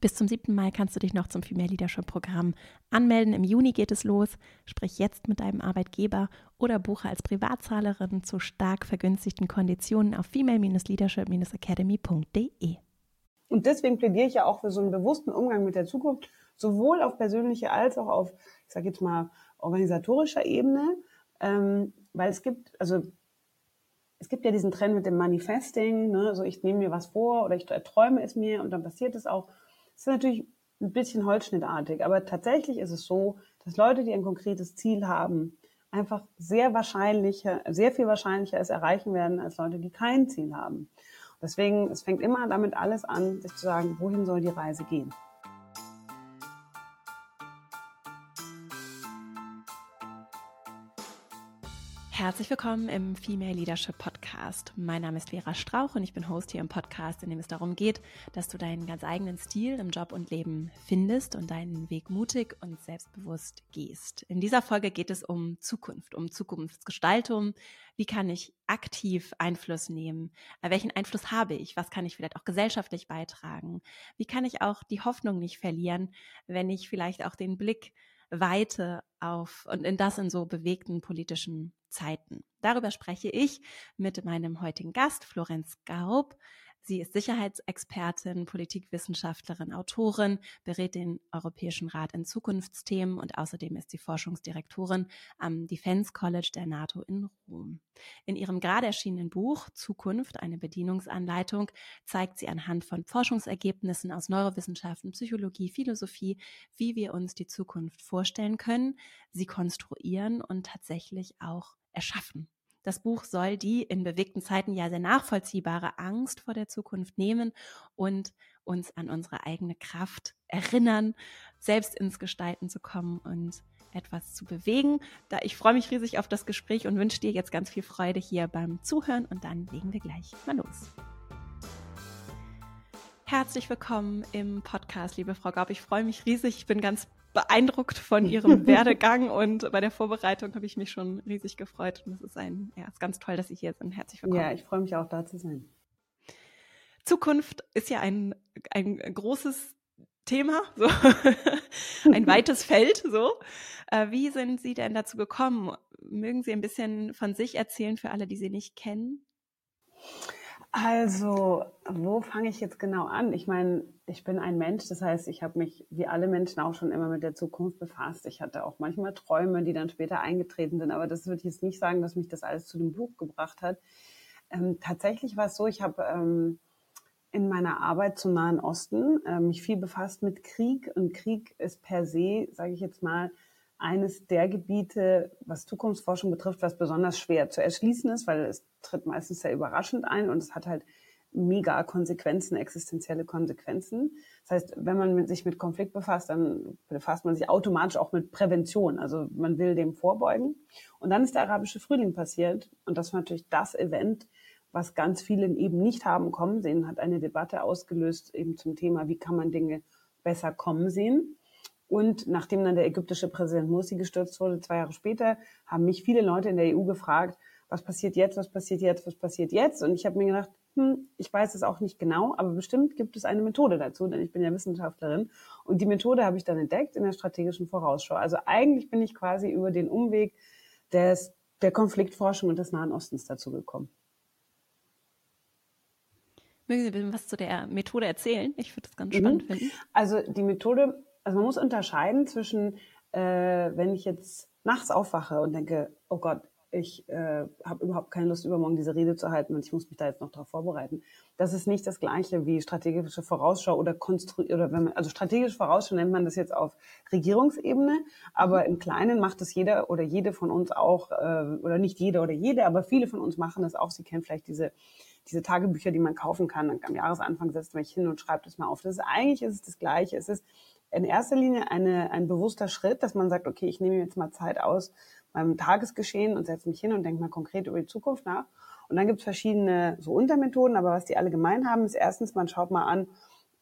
Bis zum 7. Mai kannst du dich noch zum Female Leadership Programm anmelden. Im Juni geht es los. Sprich jetzt mit deinem Arbeitgeber oder buche als Privatzahlerin zu stark vergünstigten Konditionen auf female-leadership-academy.de. Und deswegen plädiere ich ja auch für so einen bewussten Umgang mit der Zukunft, sowohl auf persönlicher als auch auf, ich sage jetzt mal, organisatorischer Ebene, ähm, weil es gibt, also es gibt ja diesen Trend mit dem Manifesting, ne? also ich nehme mir was vor oder ich träume es mir und dann passiert es auch. Das ist natürlich ein bisschen holzschnittartig, aber tatsächlich ist es so, dass Leute, die ein konkretes Ziel haben, einfach sehr wahrscheinlicher, sehr viel wahrscheinlicher es erreichen werden als Leute, die kein Ziel haben. Deswegen, es fängt immer damit alles an, sich zu sagen, wohin soll die Reise gehen? Herzlich willkommen im Female Leadership Podcast. Mein Name ist Vera Strauch und ich bin Host hier im Podcast, in dem es darum geht, dass du deinen ganz eigenen Stil im Job und Leben findest und deinen Weg mutig und selbstbewusst gehst. In dieser Folge geht es um Zukunft, um Zukunftsgestaltung. Wie kann ich aktiv Einfluss nehmen? Welchen Einfluss habe ich? Was kann ich vielleicht auch gesellschaftlich beitragen? Wie kann ich auch die Hoffnung nicht verlieren, wenn ich vielleicht auch den Blick weite auf und in das in so bewegten politischen Zeiten. Darüber spreche ich mit meinem heutigen Gast, Florenz Gaub. Sie ist Sicherheitsexpertin, Politikwissenschaftlerin, Autorin, berät den Europäischen Rat in Zukunftsthemen und außerdem ist sie Forschungsdirektorin am Defense College der NATO in Rom. In ihrem gerade erschienenen Buch Zukunft, eine Bedienungsanleitung, zeigt sie anhand von Forschungsergebnissen aus Neurowissenschaften, Psychologie, Philosophie, wie wir uns die Zukunft vorstellen können, sie konstruieren und tatsächlich auch erschaffen. Das Buch soll die in bewegten Zeiten ja sehr nachvollziehbare Angst vor der Zukunft nehmen und uns an unsere eigene Kraft erinnern, selbst ins Gestalten zu kommen und etwas zu bewegen. Da ich freue mich riesig auf das Gespräch und wünsche dir jetzt ganz viel Freude hier beim Zuhören und dann legen wir gleich mal los. Herzlich willkommen im Podcast, liebe Frau Gaub. Ich freue mich riesig. Ich bin ganz beeindruckt von ihrem Werdegang und bei der Vorbereitung habe ich mich schon riesig gefreut. Und es ist ein, ja, ist ganz toll, dass Sie hier sind. Herzlich willkommen. Ja, ich freue mich auch da zu sein. Zukunft ist ja ein, ein großes Thema, so ein weites Feld. So, äh, wie sind Sie denn dazu gekommen? Mögen Sie ein bisschen von sich erzählen für alle, die Sie nicht kennen? Also, wo fange ich jetzt genau an? Ich meine, ich bin ein Mensch, das heißt, ich habe mich wie alle Menschen auch schon immer mit der Zukunft befasst. Ich hatte auch manchmal Träume, die dann später eingetreten sind, aber das würde ich jetzt nicht sagen, dass mich das alles zu dem Buch gebracht hat. Ähm, tatsächlich war es so, ich habe ähm, in meiner Arbeit zum Nahen Osten äh, mich viel befasst mit Krieg und Krieg ist per se, sage ich jetzt mal, eines der Gebiete, was Zukunftsforschung betrifft, was besonders schwer zu erschließen ist, weil es tritt meistens sehr überraschend ein und es hat halt mega Konsequenzen, existenzielle Konsequenzen. Das heißt, wenn man sich mit Konflikt befasst, dann befasst man sich automatisch auch mit Prävention. Also man will dem vorbeugen. Und dann ist der arabische Frühling passiert. Und das war natürlich das Event, was ganz viele eben nicht haben kommen sehen, hat eine Debatte ausgelöst eben zum Thema, wie kann man Dinge besser kommen sehen. Und nachdem dann der ägyptische Präsident Morsi gestürzt wurde, zwei Jahre später, haben mich viele Leute in der EU gefragt, was passiert jetzt, was passiert jetzt, was passiert jetzt? Und ich habe mir gedacht, hm, ich weiß es auch nicht genau, aber bestimmt gibt es eine Methode dazu, denn ich bin ja Wissenschaftlerin. Und die Methode habe ich dann entdeckt in der strategischen Vorausschau. Also eigentlich bin ich quasi über den Umweg des, der Konfliktforschung und des Nahen Ostens dazu gekommen. Mögen Sie bitte was zu der Methode erzählen? Ich würde das ganz mhm. spannend finden. Also die Methode also man muss unterscheiden zwischen, äh, wenn ich jetzt nachts aufwache und denke, oh Gott, ich äh, habe überhaupt keine Lust, übermorgen diese Rede zu halten und ich muss mich da jetzt noch darauf vorbereiten. Das ist nicht das Gleiche wie strategische Vorausschau oder konstru oder wenn man, also strategische Vorausschau nennt man das jetzt auf Regierungsebene, aber im Kleinen macht es jeder oder jede von uns auch, äh, oder nicht jeder oder jede, aber viele von uns machen das auch. Sie kennen vielleicht diese diese Tagebücher, die man kaufen kann. Am Jahresanfang setzt man sich hin und schreibt es mal auf. Das ist eigentlich ist es das Gleiche. Es ist in erster Linie eine, ein bewusster Schritt, dass man sagt, okay, ich nehme jetzt mal Zeit aus beim Tagesgeschehen und setze mich hin und denke mal konkret über die Zukunft nach. Und dann gibt es verschiedene so Untermethoden, aber was die alle gemein haben, ist erstens, man schaut mal an,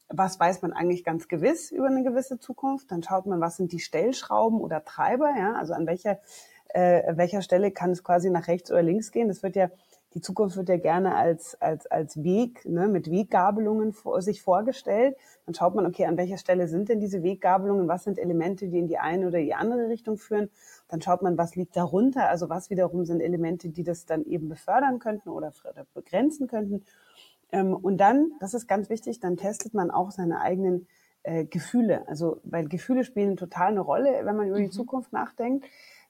was weiß man eigentlich ganz gewiss über eine gewisse Zukunft. Dann schaut man, was sind die Stellschrauben oder Treiber, ja, also an welcher, äh, welcher Stelle kann es quasi nach rechts oder links gehen. Das wird ja die Zukunft wird ja gerne als, als, als Weg, ne, mit Weggabelungen vor, sich vorgestellt. Dann schaut man, okay, an welcher Stelle sind denn diese Weggabelungen? Was sind Elemente, die in die eine oder die andere Richtung führen? Dann schaut man, was liegt darunter? Also was wiederum sind Elemente, die das dann eben befördern könnten oder, begrenzen könnten? Ähm, und dann, das ist ganz wichtig, dann testet man auch seine eigenen äh, Gefühle. Also, weil Gefühle spielen total eine Rolle, wenn man über die mhm. Zukunft nachdenkt.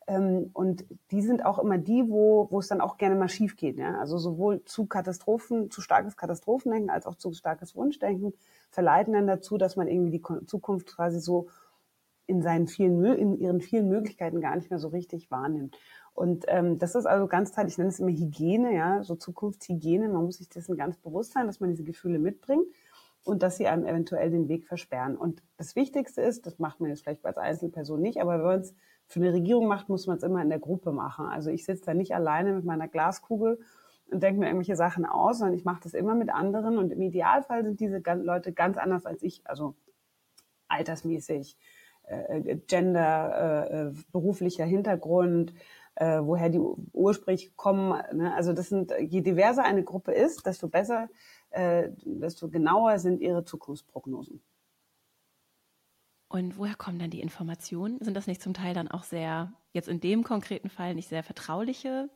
Ähm, und die sind auch immer die, wo, wo es dann auch gerne mal schief geht. Ja? Also sowohl zu Katastrophen, zu starkes Katastrophendenken als auch zu starkes Wunschdenken verleiten dann dazu, dass man irgendwie die Zukunft quasi so in seinen vielen, in ihren vielen Möglichkeiten gar nicht mehr so richtig wahrnimmt. Und ähm, das ist also ganz Teil, ich nenne es immer Hygiene, ja, so Zukunftshygiene. Man muss sich dessen ganz bewusst sein, dass man diese Gefühle mitbringt und dass sie einem eventuell den Weg versperren. Und das Wichtigste ist, das macht man jetzt vielleicht als Einzelperson nicht, aber wenn man es für eine Regierung macht, muss man es immer in der Gruppe machen. Also ich sitze da nicht alleine mit meiner Glaskugel und denke mir irgendwelche Sachen aus, sondern ich mache das immer mit anderen. Und im Idealfall sind diese Leute ganz anders als ich, also altersmäßig, äh, Gender, äh, beruflicher Hintergrund, äh, woher die ursprünglich kommen. Ne? Also das sind, je diverser eine Gruppe ist, desto besser äh, desto genauer sind ihre Zukunftsprognosen. Und woher kommen dann die Informationen? Sind das nicht zum Teil dann auch sehr, jetzt in dem konkreten Fall nicht sehr vertrauliche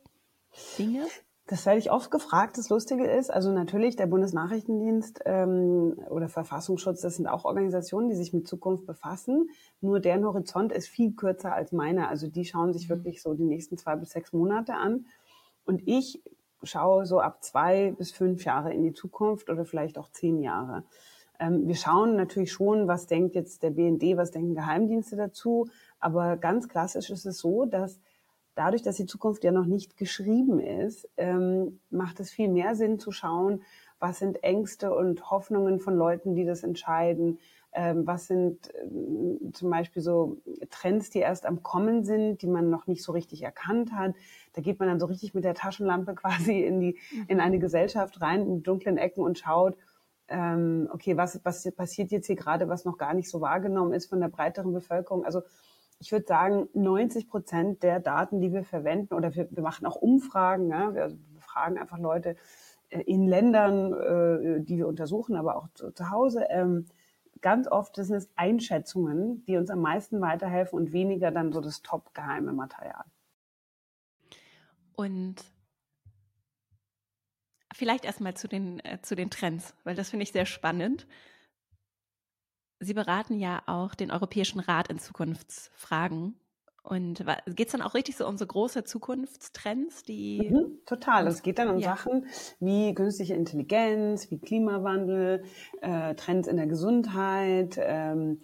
Dinge? Das werde ich oft gefragt. Das Lustige ist, also natürlich der Bundesnachrichtendienst ähm, oder Verfassungsschutz, das sind auch Organisationen, die sich mit Zukunft befassen. Nur deren Horizont ist viel kürzer als meiner. Also die schauen sich mhm. wirklich so die nächsten zwei bis sechs Monate an. Und ich schaue so ab zwei bis fünf Jahre in die Zukunft oder vielleicht auch zehn Jahre. Ähm, wir schauen natürlich schon, was denkt jetzt der BND, was denken Geheimdienste dazu. Aber ganz klassisch ist es so, dass dadurch, dass die Zukunft ja noch nicht geschrieben ist, ähm, macht es viel mehr Sinn zu schauen, was sind Ängste und Hoffnungen von Leuten, die das entscheiden, ähm, was sind zum Beispiel so Trends, die erst am Kommen sind, die man noch nicht so richtig erkannt hat. Da geht man dann so richtig mit der Taschenlampe quasi in die in eine Gesellschaft rein, in dunklen Ecken und schaut, ähm, okay, was, was passiert jetzt hier gerade, was noch gar nicht so wahrgenommen ist von der breiteren Bevölkerung. Also ich würde sagen, 90 Prozent der Daten, die wir verwenden, oder wir, wir machen auch Umfragen, wir, wir fragen einfach Leute äh, in Ländern, äh, die wir untersuchen, aber auch zu, zu Hause, ähm, ganz oft sind es Einschätzungen, die uns am meisten weiterhelfen und weniger dann so das top geheime Material. Und vielleicht erstmal zu den, äh, zu den Trends, weil das finde ich sehr spannend. Sie beraten ja auch den Europäischen Rat in Zukunftsfragen. Und geht es dann auch richtig so um so große Zukunftstrends, die. Mhm, total. Es geht dann um ja. Sachen wie künstliche Intelligenz, wie Klimawandel, äh, Trends in der Gesundheit, ähm,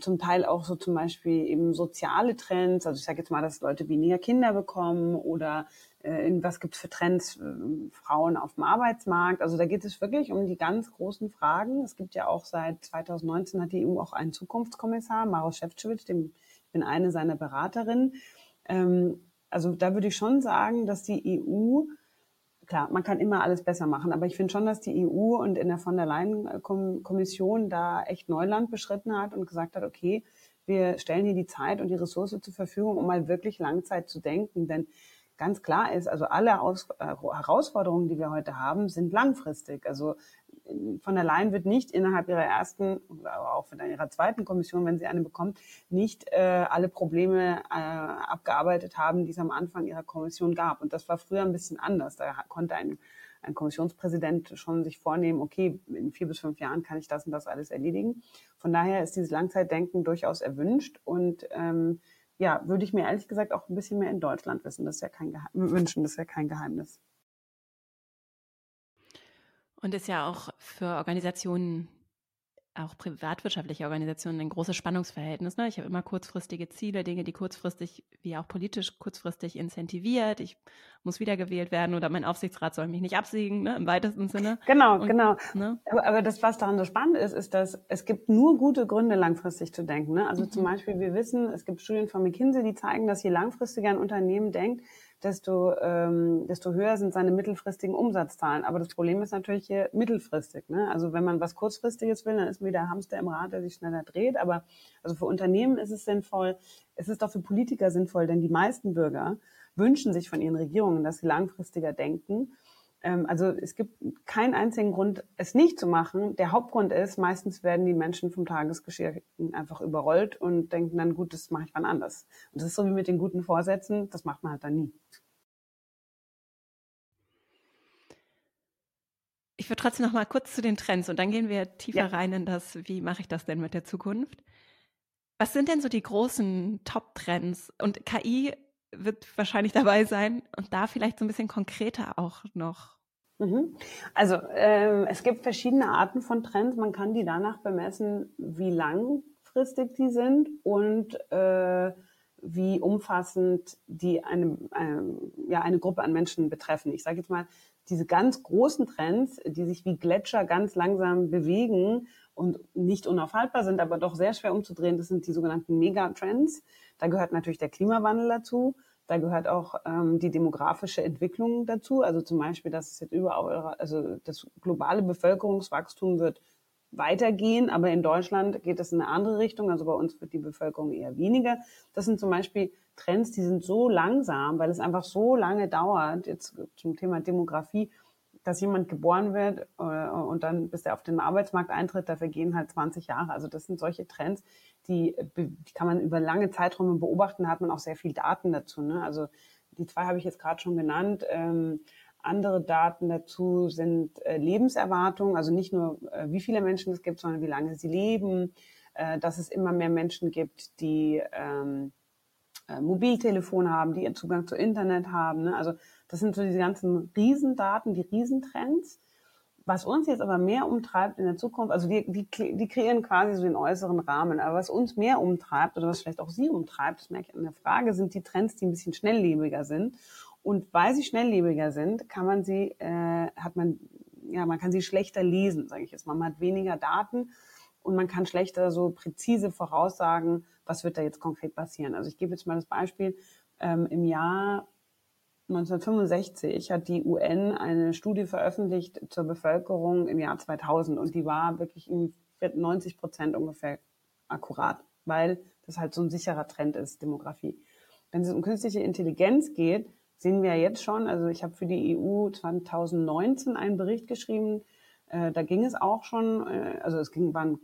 zum Teil auch so zum Beispiel eben soziale Trends. Also ich sage jetzt mal, dass Leute weniger Kinder bekommen oder äh, was gibt es für Trends äh, Frauen auf dem Arbeitsmarkt. Also da geht es wirklich um die ganz großen Fragen. Es gibt ja auch seit 2019 hat die EU auch einen Zukunftskommissar, Maros Šefčovič, dem bin eine seiner Beraterinnen. Ähm, also da würde ich schon sagen, dass die EU, klar, man kann immer alles besser machen, aber ich finde schon, dass die EU und in der von der Leyen-Kommission da echt Neuland beschritten hat und gesagt hat, okay, wir stellen hier die Zeit und die Ressource zur Verfügung, um mal wirklich Langzeit zu denken. Denn ganz klar ist, also alle Aus äh, Herausforderungen, die wir heute haben, sind langfristig. Also von der Leyen wird nicht innerhalb ihrer ersten, aber auch in ihrer zweiten Kommission, wenn sie eine bekommt, nicht äh, alle Probleme äh, abgearbeitet haben, die es am Anfang ihrer Kommission gab. Und das war früher ein bisschen anders. Da konnte ein, ein Kommissionspräsident schon sich vornehmen, okay, in vier bis fünf Jahren kann ich das und das alles erledigen. Von daher ist dieses Langzeitdenken durchaus erwünscht und ähm, ja, würde ich mir ehrlich gesagt auch ein bisschen mehr in Deutschland wissen. Das ist ja kein Geheim wünschen, das ist ja kein Geheimnis. Und ist ja auch für Organisationen, auch privatwirtschaftliche Organisationen, ein großes Spannungsverhältnis. Ne? Ich habe immer kurzfristige Ziele, Dinge, die kurzfristig, wie auch politisch kurzfristig incentiviert. Ich muss wiedergewählt werden oder mein Aufsichtsrat soll mich nicht absiegen, ne? im weitesten Sinne. Genau, Und, genau. Ne? Aber, aber, das, was daran so spannend ist, ist, dass es gibt nur gute Gründe, langfristig zu denken. Ne? Also mhm. zum Beispiel, wir wissen, es gibt Studien von McKinsey, die zeigen, dass je langfristiger ein Unternehmen denkt, desto, ähm, desto höher sind seine mittelfristigen Umsatzzahlen. Aber das Problem ist natürlich hier mittelfristig. Ne? Also wenn man was kurzfristiges will, dann ist man wieder Hamster im Rad, der sich schneller dreht. Aber also für Unternehmen ist es sinnvoll, es ist auch für Politiker sinnvoll, denn die meisten Bürger wünschen sich von ihren Regierungen, dass sie langfristiger denken. Ähm, also es gibt keinen einzigen Grund, es nicht zu machen. Der Hauptgrund ist, meistens werden die Menschen vom Tagesgeschirr einfach überrollt und denken dann, gut, das mache ich wann anders. Und das ist so wie mit den guten Vorsätzen, das macht man halt dann nie. Würde trotzdem noch mal kurz zu den Trends und dann gehen wir tiefer ja. rein in das, wie mache ich das denn mit der Zukunft. Was sind denn so die großen Top-Trends? Und KI wird wahrscheinlich dabei sein und da vielleicht so ein bisschen konkreter auch noch. Mhm. Also äh, es gibt verschiedene Arten von Trends. Man kann die danach bemessen, wie langfristig die sind und äh, wie umfassend die eine, eine, ja, eine Gruppe an Menschen betreffen. Ich sage jetzt mal, diese ganz großen Trends, die sich wie Gletscher ganz langsam bewegen und nicht unaufhaltbar sind, aber doch sehr schwer umzudrehen, das sind die sogenannten Megatrends. Da gehört natürlich der Klimawandel dazu. Da gehört auch ähm, die demografische Entwicklung dazu. Also zum Beispiel, dass es jetzt überall, also das globale Bevölkerungswachstum wird weitergehen, aber in Deutschland geht es in eine andere Richtung. Also bei uns wird die Bevölkerung eher weniger. Das sind zum Beispiel Trends, die sind so langsam, weil es einfach so lange dauert, jetzt zum Thema Demografie, dass jemand geboren wird äh, und dann, bis er auf den Arbeitsmarkt eintritt, dafür gehen halt 20 Jahre. Also das sind solche Trends, die, die kann man über lange Zeiträume beobachten, da hat man auch sehr viel Daten dazu. Ne? Also die zwei habe ich jetzt gerade schon genannt. Ähm, andere Daten dazu sind äh, Lebenserwartung, also nicht nur, äh, wie viele Menschen es gibt, sondern wie lange sie leben, äh, dass es immer mehr Menschen gibt, die ähm, äh, Mobiltelefon haben, die ihren Zugang zu Internet haben. Ne? Also das sind so diese ganzen Riesendaten, die Riesentrends. Was uns jetzt aber mehr umtreibt in der Zukunft, also die, die, die kreieren quasi so den äußeren Rahmen, aber was uns mehr umtreibt oder was vielleicht auch Sie umtreibt, das merke ich an der Frage, sind die Trends, die ein bisschen schnelllebiger sind und weil sie schnelllebiger sind, kann man sie, äh, hat man, ja, man kann sie schlechter lesen, sage ich jetzt mal. Man hat weniger Daten und man kann schlechter so präzise voraussagen, was wird da jetzt konkret passieren. Also ich gebe jetzt mal das Beispiel, ähm, im Jahr 1965 hat die UN eine Studie veröffentlicht zur Bevölkerung im Jahr 2000 und die war wirklich in 90 Prozent ungefähr akkurat, weil das halt so ein sicherer Trend ist, Demografie. Wenn es um künstliche Intelligenz geht, sehen wir jetzt schon, also ich habe für die EU 2019 einen Bericht geschrieben, äh, da ging es auch schon, äh, also es ging, war ein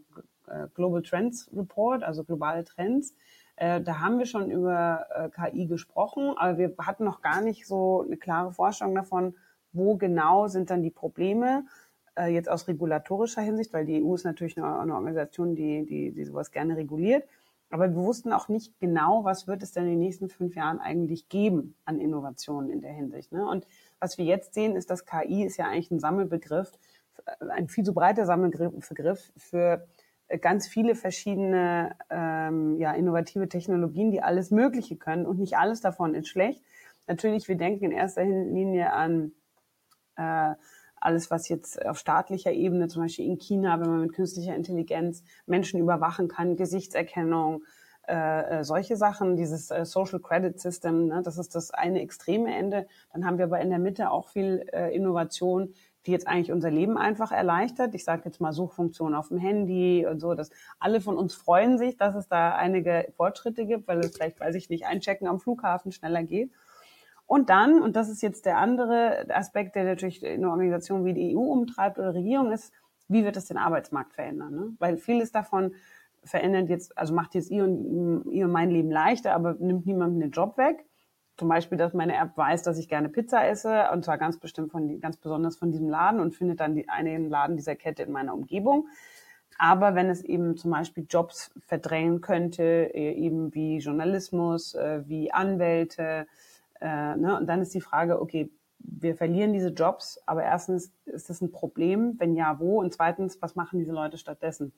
äh, Global Trends Report, also globale Trends. Da haben wir schon über KI gesprochen, aber wir hatten noch gar nicht so eine klare Vorstellung davon, wo genau sind dann die Probleme, jetzt aus regulatorischer Hinsicht, weil die EU ist natürlich eine, eine Organisation, die, die, die sowas gerne reguliert. Aber wir wussten auch nicht genau, was wird es denn in den nächsten fünf Jahren eigentlich geben an Innovationen in der Hinsicht. Ne? Und was wir jetzt sehen, ist, dass KI ist ja eigentlich ein Sammelbegriff, ein viel zu breiter Sammelbegriff für ganz viele verschiedene ähm, ja, innovative Technologien, die alles Mögliche können und nicht alles davon ist schlecht. Natürlich, wir denken in erster Linie an äh, alles, was jetzt auf staatlicher Ebene, zum Beispiel in China, wenn man mit künstlicher Intelligenz Menschen überwachen kann, Gesichtserkennung, äh, äh, solche Sachen, dieses äh, Social Credit System, ne, das ist das eine extreme Ende. Dann haben wir aber in der Mitte auch viel äh, Innovation, die jetzt eigentlich unser Leben einfach erleichtert. Ich sage jetzt mal Suchfunktion auf dem Handy und so, dass alle von uns freuen sich, dass es da einige Fortschritte gibt, weil es vielleicht, weiß ich nicht, einchecken am Flughafen schneller geht. Und dann, und das ist jetzt der andere Aspekt, der natürlich eine Organisation wie die EU umtreibt oder Regierung ist, wie wird es den Arbeitsmarkt verändern? Ne? Weil vieles davon verändert jetzt, also macht jetzt ihr und, ihr und mein Leben leichter, aber nimmt niemandem den Job weg. Zum Beispiel, dass meine App weiß, dass ich gerne Pizza esse und zwar ganz bestimmt von, ganz besonders von diesem Laden und findet dann die, einen Laden dieser Kette in meiner Umgebung. Aber wenn es eben zum Beispiel Jobs verdrängen könnte, äh, eben wie Journalismus, äh, wie Anwälte, äh, ne? Und dann ist die Frage, okay, wir verlieren diese Jobs, aber erstens ist das ein Problem, wenn ja, wo? Und zweitens, was machen diese Leute stattdessen?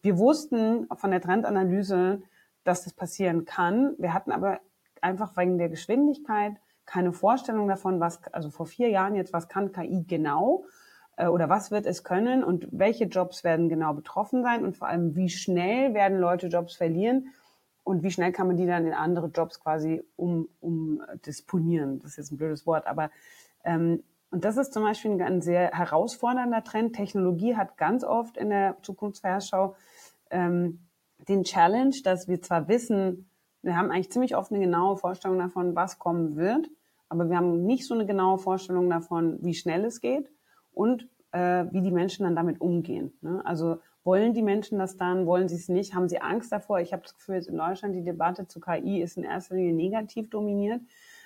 Wir wussten von der Trendanalyse, dass das passieren kann. Wir hatten aber einfach wegen der Geschwindigkeit keine Vorstellung davon, was, also vor vier Jahren jetzt, was kann KI genau äh, oder was wird es können und welche Jobs werden genau betroffen sein und vor allem, wie schnell werden Leute Jobs verlieren und wie schnell kann man die dann in andere Jobs quasi um, um disponieren. Das ist jetzt ein blödes Wort, aber ähm, und das ist zum Beispiel ein sehr herausfordernder Trend. Technologie hat ganz oft in der Zukunftsvorschau ähm, den Challenge, dass wir zwar wissen, wir haben eigentlich ziemlich oft eine genaue Vorstellung davon, was kommen wird, aber wir haben nicht so eine genaue Vorstellung davon, wie schnell es geht und äh, wie die Menschen dann damit umgehen. Ne? Also wollen die Menschen das dann, wollen sie es nicht, haben sie Angst davor? Ich habe das Gefühl, in Deutschland die Debatte zu KI ist in erster Linie negativ dominiert.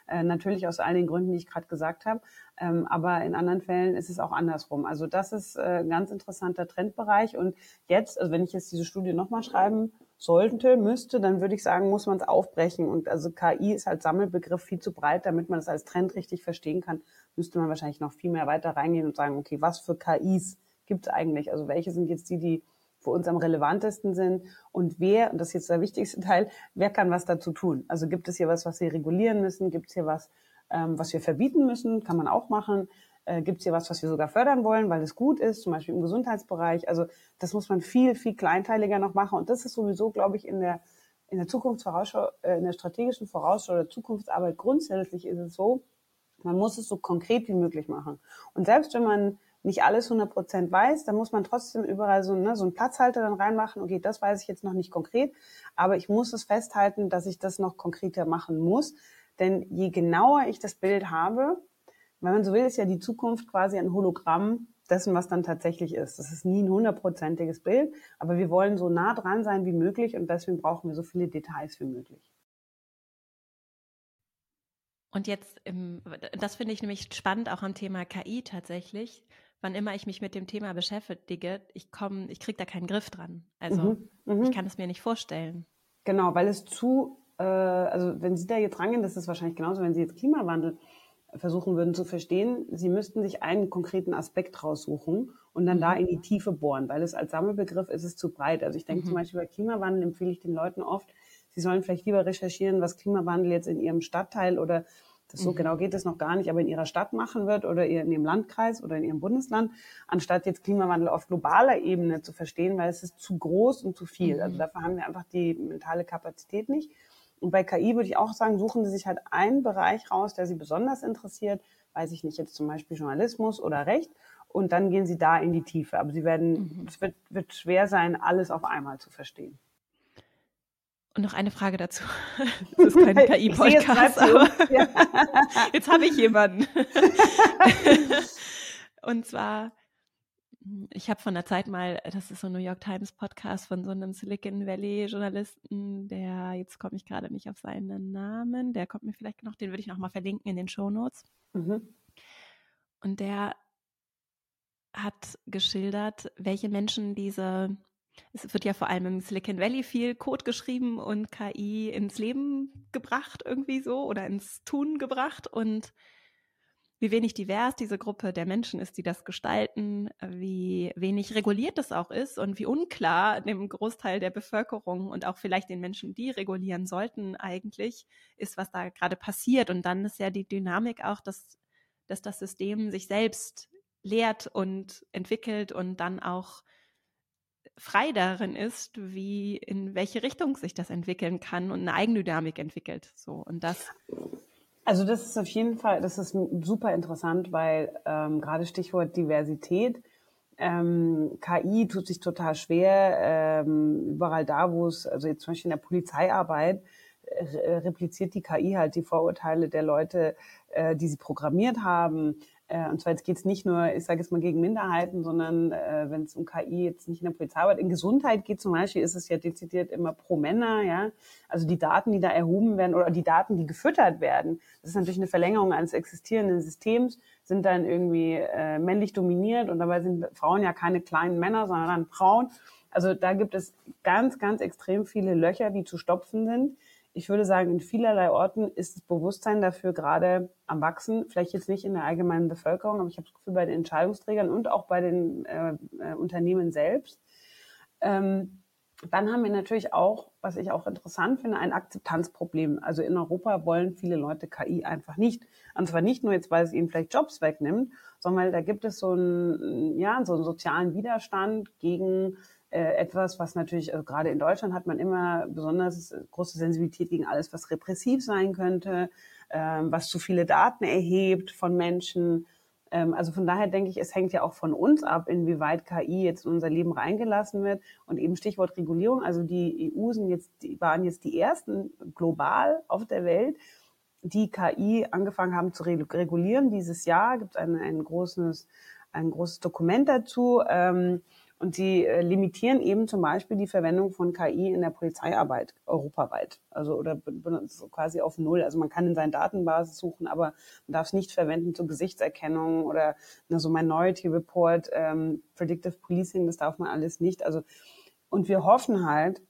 Äh, natürlich aus all den Gründen, die ich gerade gesagt habe. Ähm, aber in anderen Fällen ist es auch andersrum. Also das ist äh, ein ganz interessanter Trendbereich. Und jetzt, also wenn ich jetzt diese Studie nochmal schreiben sollte, müsste, dann würde ich sagen, muss man es aufbrechen. Und also KI ist als Sammelbegriff viel zu breit, damit man es als Trend richtig verstehen kann, müsste man wahrscheinlich noch viel mehr weiter reingehen und sagen, okay, was für KIs gibt es eigentlich? Also welche sind jetzt die, die für uns am relevantesten sind und wer, und das ist jetzt der wichtigste Teil, wer kann was dazu tun? Also gibt es hier was, was wir regulieren müssen? Gibt es hier was, ähm, was wir verbieten müssen? Kann man auch machen. Äh, gibt es hier was, was wir sogar fördern wollen, weil es gut ist, zum Beispiel im Gesundheitsbereich? Also das muss man viel, viel kleinteiliger noch machen. Und das ist sowieso, glaube ich, in der, in der Zukunftsvorausschau, äh, in der strategischen Vorausschau oder Zukunftsarbeit grundsätzlich ist es so, man muss es so konkret wie möglich machen. Und selbst wenn man nicht alles 100 Prozent weiß, dann muss man trotzdem überall so, ne, so einen Platzhalter dann reinmachen. Okay, das weiß ich jetzt noch nicht konkret, aber ich muss es festhalten, dass ich das noch konkreter machen muss. Denn je genauer ich das Bild habe, wenn man so will, ist ja die Zukunft quasi ein Hologramm dessen, was dann tatsächlich ist. Das ist nie ein hundertprozentiges Bild, aber wir wollen so nah dran sein wie möglich und deswegen brauchen wir so viele Details wie möglich. Und jetzt, das finde ich nämlich spannend auch am Thema KI tatsächlich wann immer ich mich mit dem Thema beschäftige, ich komme, ich kriege da keinen Griff dran. Also mhm, ich mhm. kann es mir nicht vorstellen. Genau, weil es zu, äh, also wenn Sie da jetzt rangehen, das ist wahrscheinlich genauso, wenn Sie jetzt Klimawandel versuchen würden zu verstehen, Sie müssten sich einen konkreten Aspekt raussuchen und dann mhm. da in die Tiefe bohren, weil es als Sammelbegriff ist es zu breit. Also ich denke mhm. zum Beispiel bei Klimawandel empfehle ich den Leuten oft, Sie sollen vielleicht lieber recherchieren, was Klimawandel jetzt in Ihrem Stadtteil oder das so mhm. genau geht es noch gar nicht, aber in ihrer Stadt machen wird oder in ihrem Landkreis oder in ihrem Bundesland, anstatt jetzt Klimawandel auf globaler Ebene zu verstehen, weil es ist zu groß und zu viel. Also mhm. Also dafür haben wir einfach die mentale Kapazität nicht. Und bei KI würde ich auch sagen, suchen Sie sich halt einen Bereich raus, der Sie besonders interessiert, weiß ich nicht, jetzt zum Beispiel Journalismus oder Recht, und dann gehen Sie da in die Tiefe. Aber Sie werden, mhm. es wird, wird schwer sein, alles auf einmal zu verstehen. Und noch eine Frage dazu. Das ist kein KI-Podcast, aber ja. jetzt habe ich jemanden. Und zwar, ich habe von der Zeit mal, das ist so ein New York Times Podcast von so einem Silicon Valley Journalisten, der, jetzt komme ich gerade nicht auf seinen Namen, der kommt mir vielleicht noch, den würde ich noch mal verlinken in den Show Notes. Mhm. Und der hat geschildert, welche Menschen diese es wird ja vor allem im Silicon Valley viel Code geschrieben und KI ins Leben gebracht irgendwie so oder ins Tun gebracht und wie wenig divers diese Gruppe der Menschen ist, die das gestalten, wie wenig reguliert das auch ist und wie unklar dem Großteil der Bevölkerung und auch vielleicht den Menschen, die regulieren sollten, eigentlich ist, was da gerade passiert. Und dann ist ja die Dynamik auch, dass, dass das System sich selbst lehrt und entwickelt und dann auch frei darin ist, wie in welche Richtung sich das entwickeln kann und eine Eigendynamik entwickelt. So und das. Also das ist auf jeden Fall, das ist super interessant, weil ähm, gerade Stichwort Diversität. Ähm, KI tut sich total schwer, ähm, überall da, wo es, also jetzt zum Beispiel in der Polizeiarbeit, äh, repliziert die KI halt die Vorurteile der Leute, äh, die sie programmiert haben. Äh, und zwar jetzt geht es nicht nur, ich sage jetzt mal, gegen Minderheiten, sondern äh, wenn es um KI jetzt nicht in der Polizeiarbeit, in Gesundheit geht zum Beispiel, ist es ja dezidiert immer pro Männer, ja. Also die Daten, die da erhoben werden oder die Daten, die gefüttert werden, das ist natürlich eine Verlängerung eines existierenden Systems, sind dann irgendwie äh, männlich dominiert und dabei sind Frauen ja keine kleinen Männer, sondern dann Frauen. Also da gibt es ganz, ganz extrem viele Löcher, die zu stopfen sind ich würde sagen, in vielerlei Orten ist das Bewusstsein dafür gerade am Wachsen. Vielleicht jetzt nicht in der allgemeinen Bevölkerung, aber ich habe das Gefühl bei den Entscheidungsträgern und auch bei den äh, äh, Unternehmen selbst. Ähm, dann haben wir natürlich auch, was ich auch interessant finde, ein Akzeptanzproblem. Also in Europa wollen viele Leute KI einfach nicht. Und zwar nicht nur jetzt, weil es ihnen vielleicht Jobs wegnimmt, sondern weil da gibt es so einen, ja, so einen sozialen Widerstand gegen etwas, was natürlich, also gerade in Deutschland hat man immer besonders große Sensibilität gegen alles, was repressiv sein könnte, ähm, was zu viele Daten erhebt von Menschen. Ähm, also von daher denke ich, es hängt ja auch von uns ab, inwieweit KI jetzt in unser Leben reingelassen wird. Und eben Stichwort Regulierung. Also die EU sind jetzt, die waren jetzt die ersten global auf der Welt, die KI angefangen haben zu regulieren. Dieses Jahr gibt es ein, ein, großes, ein großes Dokument dazu. Ähm, und die äh, limitieren eben zum Beispiel die Verwendung von KI in der Polizeiarbeit europaweit. Also oder so quasi auf Null. Also man kann in seinen Datenbasen suchen, aber man darf es nicht verwenden zur Gesichtserkennung oder ne, so Minority Report, ähm, Predictive Policing, das darf man alles nicht. Also und wir hoffen halt,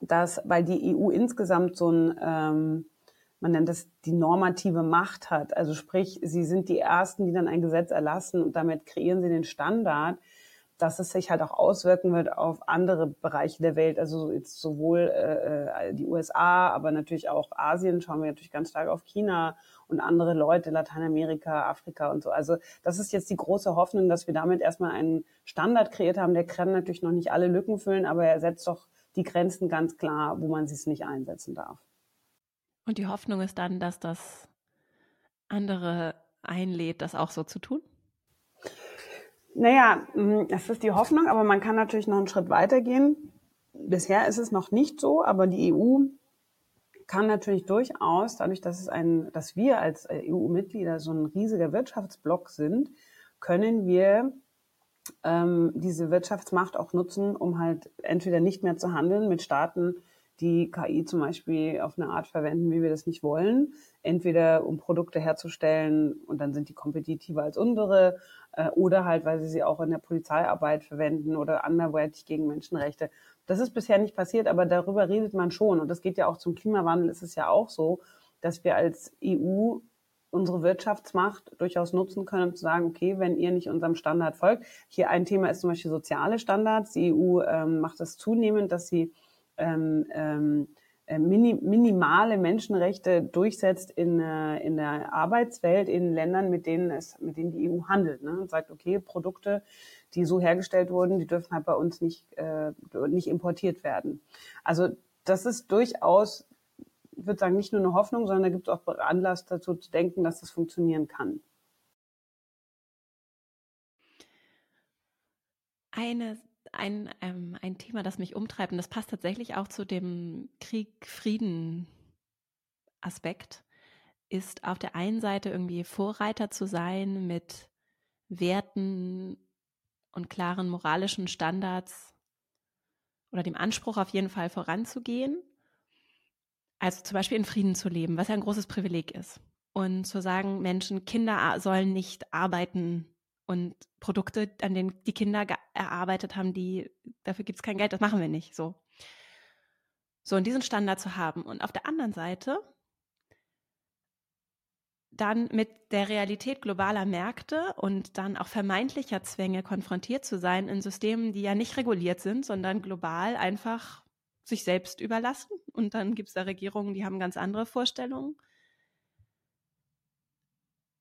dass, weil die EU insgesamt so ein ähm, man nennt das die normative Macht hat. Also sprich, sie sind die Ersten, die dann ein Gesetz erlassen und damit kreieren sie den Standard, dass es sich halt auch auswirken wird auf andere Bereiche der Welt, also jetzt sowohl äh, äh die USA, aber natürlich auch Asien, schauen wir natürlich ganz stark auf China und andere Leute, Lateinamerika, Afrika und so. Also das ist jetzt die große Hoffnung, dass wir damit erstmal einen Standard kreiert haben. Der kann natürlich noch nicht alle Lücken füllen, aber er setzt doch die Grenzen ganz klar, wo man sie nicht einsetzen darf. Und die Hoffnung ist dann, dass das andere einlädt, das auch so zu tun? Naja, mm, das ist die Hoffnung, aber man kann natürlich noch einen Schritt weitergehen. Bisher ist es noch nicht so, aber die EU kann natürlich durchaus, dadurch, dass es ein, dass wir als EU-Mitglieder so ein riesiger Wirtschaftsblock sind, können wir ähm, diese Wirtschaftsmacht auch nutzen, um halt entweder nicht mehr zu handeln mit Staaten, die KI zum Beispiel auf eine Art verwenden, wie wir das nicht wollen. Entweder um Produkte herzustellen und dann sind die kompetitiver als unsere äh, oder halt, weil sie sie auch in der Polizeiarbeit verwenden oder anderweitig gegen Menschenrechte. Das ist bisher nicht passiert, aber darüber redet man schon. Und das geht ja auch zum Klimawandel, ist es ja auch so, dass wir als EU unsere Wirtschaftsmacht durchaus nutzen können, um zu sagen, okay, wenn ihr nicht unserem Standard folgt. Hier ein Thema ist zum Beispiel soziale Standards. Die EU ähm, macht das zunehmend, dass sie ähm, ähm, äh, mini, minimale Menschenrechte durchsetzt in, äh, in der Arbeitswelt in Ländern, mit denen es, mit denen die EU handelt, ne? und sagt, okay, Produkte, die so hergestellt wurden, die dürfen halt bei uns nicht, äh, nicht importiert werden. Also das ist durchaus, ich würde sagen, nicht nur eine Hoffnung, sondern da gibt es auch Anlass dazu zu denken, dass das funktionieren kann. Eine ein, ähm, ein Thema, das mich umtreibt, und das passt tatsächlich auch zu dem Krieg-Frieden-Aspekt, ist auf der einen Seite irgendwie Vorreiter zu sein mit Werten und klaren moralischen Standards oder dem Anspruch auf jeden Fall voranzugehen. Also zum Beispiel in Frieden zu leben, was ja ein großes Privileg ist. Und zu sagen, Menschen, Kinder sollen nicht arbeiten und Produkte, an denen die Kinder erarbeitet haben, die, dafür gibt es kein Geld, das machen wir nicht. So. So, und diesen Standard zu haben. Und auf der anderen Seite dann mit der Realität globaler Märkte und dann auch vermeintlicher Zwänge konfrontiert zu sein in Systemen, die ja nicht reguliert sind, sondern global einfach sich selbst überlassen. Und dann gibt es da Regierungen, die haben ganz andere Vorstellungen.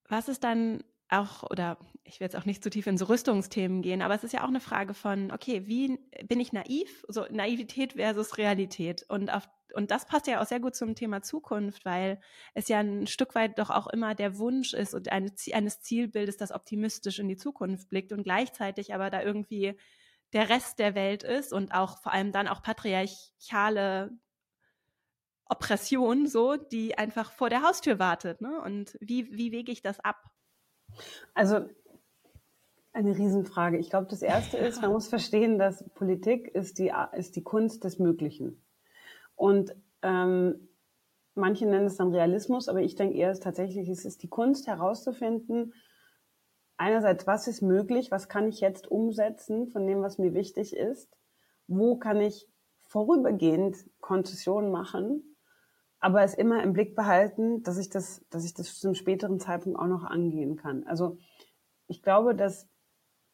Was ist dann auch, oder ich will jetzt auch nicht zu tief in so Rüstungsthemen gehen, aber es ist ja auch eine Frage von, okay, wie bin ich naiv? So Naivität versus Realität. Und, auf, und das passt ja auch sehr gut zum Thema Zukunft, weil es ja ein Stück weit doch auch immer der Wunsch ist und eine, eines Zielbildes, das optimistisch in die Zukunft blickt und gleichzeitig aber da irgendwie der Rest der Welt ist und auch vor allem dann auch patriarchale Oppression, so, die einfach vor der Haustür wartet. Ne? Und wie, wie wege ich das ab? Also eine Riesenfrage. Ich glaube, das Erste ist, man muss verstehen, dass Politik ist die, ist die Kunst des Möglichen. Und ähm, manche nennen es dann Realismus, aber ich denke eher, es tatsächlich es ist die Kunst herauszufinden, einerseits, was ist möglich, was kann ich jetzt umsetzen von dem, was mir wichtig ist, wo kann ich vorübergehend Konzessionen machen aber es immer im Blick behalten, dass ich das, dass ich das zu einem späteren Zeitpunkt auch noch angehen kann. Also ich glaube, dass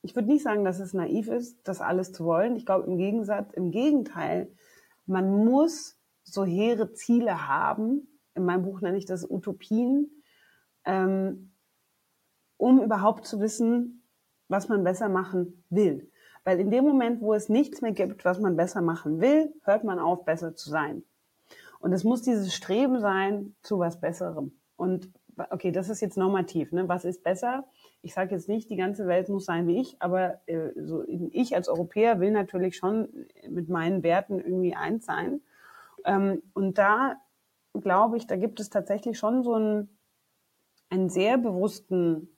ich würde nicht sagen, dass es naiv ist, das alles zu wollen. Ich glaube im Gegensatz, im Gegenteil, man muss so hehre Ziele haben. In meinem Buch nenne ich das Utopien, ähm, um überhaupt zu wissen, was man besser machen will. Weil in dem Moment, wo es nichts mehr gibt, was man besser machen will, hört man auf, besser zu sein. Und es muss dieses Streben sein zu was Besserem. Und okay, das ist jetzt normativ. Ne? Was ist besser? Ich sage jetzt nicht, die ganze Welt muss sein wie ich, aber äh, so ich als Europäer will natürlich schon mit meinen Werten irgendwie eins sein. Ähm, und da glaube ich, da gibt es tatsächlich schon so einen, einen sehr bewussten,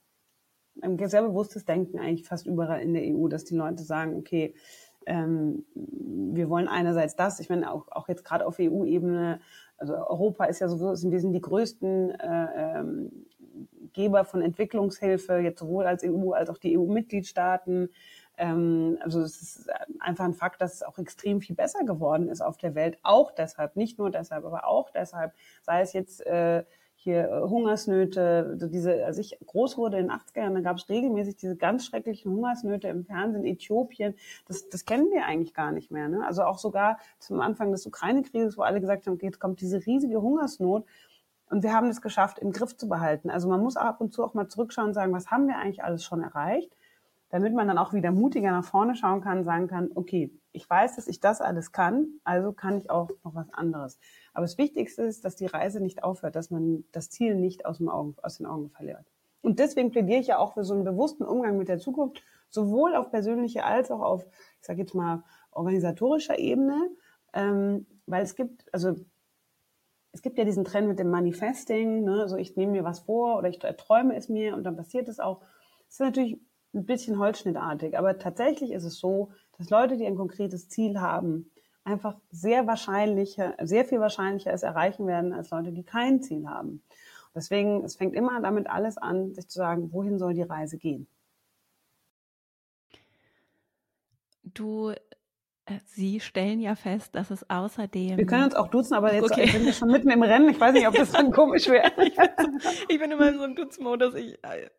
ein sehr bewusstes Denken eigentlich fast überall in der EU, dass die Leute sagen, okay, ähm, wir wollen einerseits das, ich meine auch, auch jetzt gerade auf EU-Ebene, also Europa ist ja so, sind, wir sind die größten äh, ähm, Geber von Entwicklungshilfe, jetzt sowohl als EU als auch die EU-Mitgliedstaaten. Ähm, also es ist einfach ein Fakt, dass es auch extrem viel besser geworden ist auf der Welt. Auch deshalb, nicht nur deshalb, aber auch deshalb, sei es jetzt äh, hier äh, Hungersnöte, diese, als ich groß wurde in den 80er Jahren, da gab es regelmäßig diese ganz schrecklichen Hungersnöte im Fernsehen, Äthiopien. Das, das kennen wir eigentlich gar nicht mehr. Ne? Also auch sogar zum Anfang des Ukraine-Krieges, wo alle gesagt haben, okay, jetzt kommt diese riesige Hungersnot. Und wir haben es geschafft, im Griff zu behalten. Also man muss ab und zu auch mal zurückschauen und sagen, was haben wir eigentlich alles schon erreicht? damit man dann auch wieder mutiger nach vorne schauen kann, sagen kann, okay, ich weiß, dass ich das alles kann, also kann ich auch noch was anderes. Aber das Wichtigste ist, dass die Reise nicht aufhört, dass man das Ziel nicht aus, dem Augen, aus den Augen verliert. Und deswegen plädiere ich ja auch für so einen bewussten Umgang mit der Zukunft, sowohl auf persönlicher als auch auf, ich sage jetzt mal, organisatorischer Ebene, ähm, weil es gibt, also es gibt ja diesen Trend mit dem Manifesting, ne? also ich nehme mir was vor oder ich träume es mir und dann passiert es auch. Das ist natürlich ein bisschen holzschnittartig. Aber tatsächlich ist es so, dass Leute, die ein konkretes Ziel haben, einfach sehr wahrscheinlicher, sehr viel wahrscheinlicher es erreichen werden als Leute, die kein Ziel haben. Deswegen, es fängt immer damit alles an, sich zu sagen, wohin soll die Reise gehen? Du, äh, Sie stellen ja fest, dass es außerdem. Wir können uns auch duzen, aber jetzt okay. sind wir schon mitten im Rennen. Ich weiß nicht, ob das dann komisch wäre. ich, bin immer in so einem Dutzmodus. Ich, äh,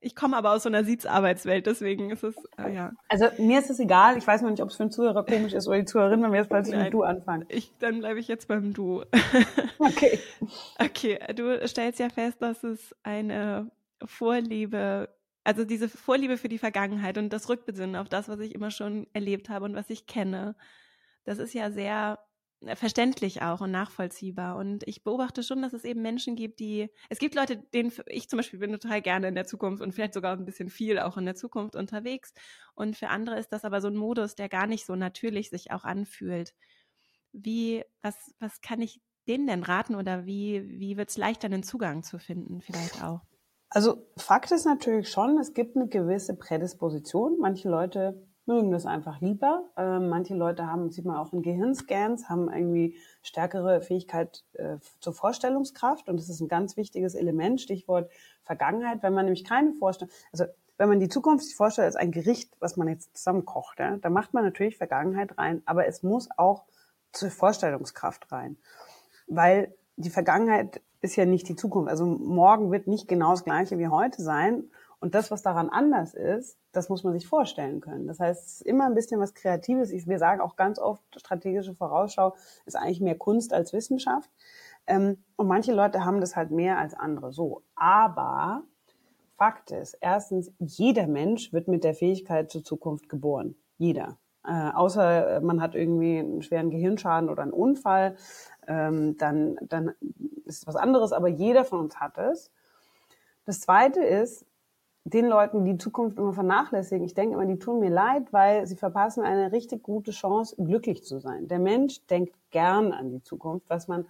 ich komme aber aus so einer Sitzarbeitswelt, deswegen ist es, äh, ja. Also mir ist es egal, ich weiß noch nicht, ob es für einen Zuhörer komisch ist oder die Zuhörerin, wenn wir jetzt plötzlich Nein, mit Du anfangen. Ich, dann bleibe ich jetzt beim Du. Okay. okay, du stellst ja fest, dass es eine Vorliebe, also diese Vorliebe für die Vergangenheit und das Rückbesinnen auf das, was ich immer schon erlebt habe und was ich kenne, das ist ja sehr verständlich auch und nachvollziehbar. Und ich beobachte schon, dass es eben Menschen gibt, die, es gibt Leute, denen, ich zum Beispiel bin total gerne in der Zukunft und vielleicht sogar ein bisschen viel auch in der Zukunft unterwegs. Und für andere ist das aber so ein Modus, der gar nicht so natürlich sich auch anfühlt. Wie, was, was kann ich denen denn raten oder wie, wie wird es leichter, einen Zugang zu finden, vielleicht auch? Also Fakt ist natürlich schon, es gibt eine gewisse Prädisposition. Manche Leute mögen das einfach lieber. Äh, manche Leute haben, sieht man auch in Gehirnscans, haben irgendwie stärkere Fähigkeit äh, zur Vorstellungskraft und das ist ein ganz wichtiges Element, Stichwort Vergangenheit, wenn man nämlich keine Vorstellung, also wenn man die Zukunft sich vorstellt als ein Gericht, was man jetzt zusammen kocht, ja, da macht man natürlich Vergangenheit rein, aber es muss auch zur Vorstellungskraft rein, weil die Vergangenheit ist ja nicht die Zukunft. Also morgen wird nicht genau das gleiche wie heute sein und das, was daran anders ist, das muss man sich vorstellen können. Das heißt, es ist immer ein bisschen was Kreatives. Wir sagen auch ganz oft, strategische Vorausschau ist eigentlich mehr Kunst als Wissenschaft. Ähm, und manche Leute haben das halt mehr als andere. So. Aber Fakt ist, erstens, jeder Mensch wird mit der Fähigkeit zur Zukunft geboren. Jeder. Äh, außer man hat irgendwie einen schweren Gehirnschaden oder einen Unfall, ähm, dann, dann ist es was anderes, aber jeder von uns hat es. Das zweite ist, den Leuten die Zukunft immer vernachlässigen. Ich denke immer, die tun mir leid, weil sie verpassen eine richtig gute Chance, glücklich zu sein. Der Mensch denkt gern an die Zukunft, was man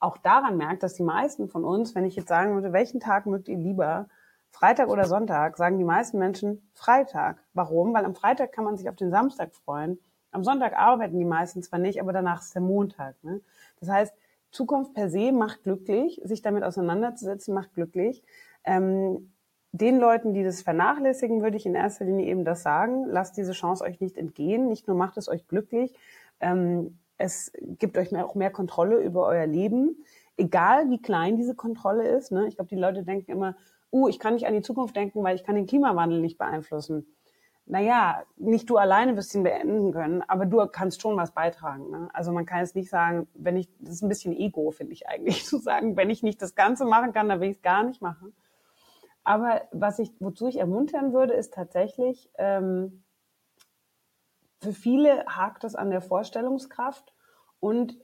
auch daran merkt, dass die meisten von uns, wenn ich jetzt sagen würde, welchen Tag mögt ihr lieber, Freitag oder Sonntag, sagen die meisten Menschen Freitag. Warum? Weil am Freitag kann man sich auf den Samstag freuen. Am Sonntag arbeiten die meisten zwar nicht, aber danach ist der Montag. Ne? Das heißt, Zukunft per se macht glücklich, sich damit auseinanderzusetzen macht glücklich. Ähm, den Leuten, die das vernachlässigen, würde ich in erster Linie eben das sagen. Lasst diese Chance euch nicht entgehen. Nicht nur macht es euch glücklich, ähm, es gibt euch mehr, auch mehr Kontrolle über euer Leben. Egal wie klein diese Kontrolle ist. Ne? Ich glaube, die Leute denken immer, uh, ich kann nicht an die Zukunft denken, weil ich kann den Klimawandel nicht beeinflussen. Naja, nicht du alleine wirst ihn beenden können, aber du kannst schon was beitragen. Ne? Also man kann es nicht sagen, wenn ich, das ist ein bisschen Ego, finde ich eigentlich, zu sagen, wenn ich nicht das Ganze machen kann, dann will ich es gar nicht machen. Aber was ich, wozu ich ermuntern würde, ist tatsächlich, ähm, für viele hakt es an der Vorstellungskraft und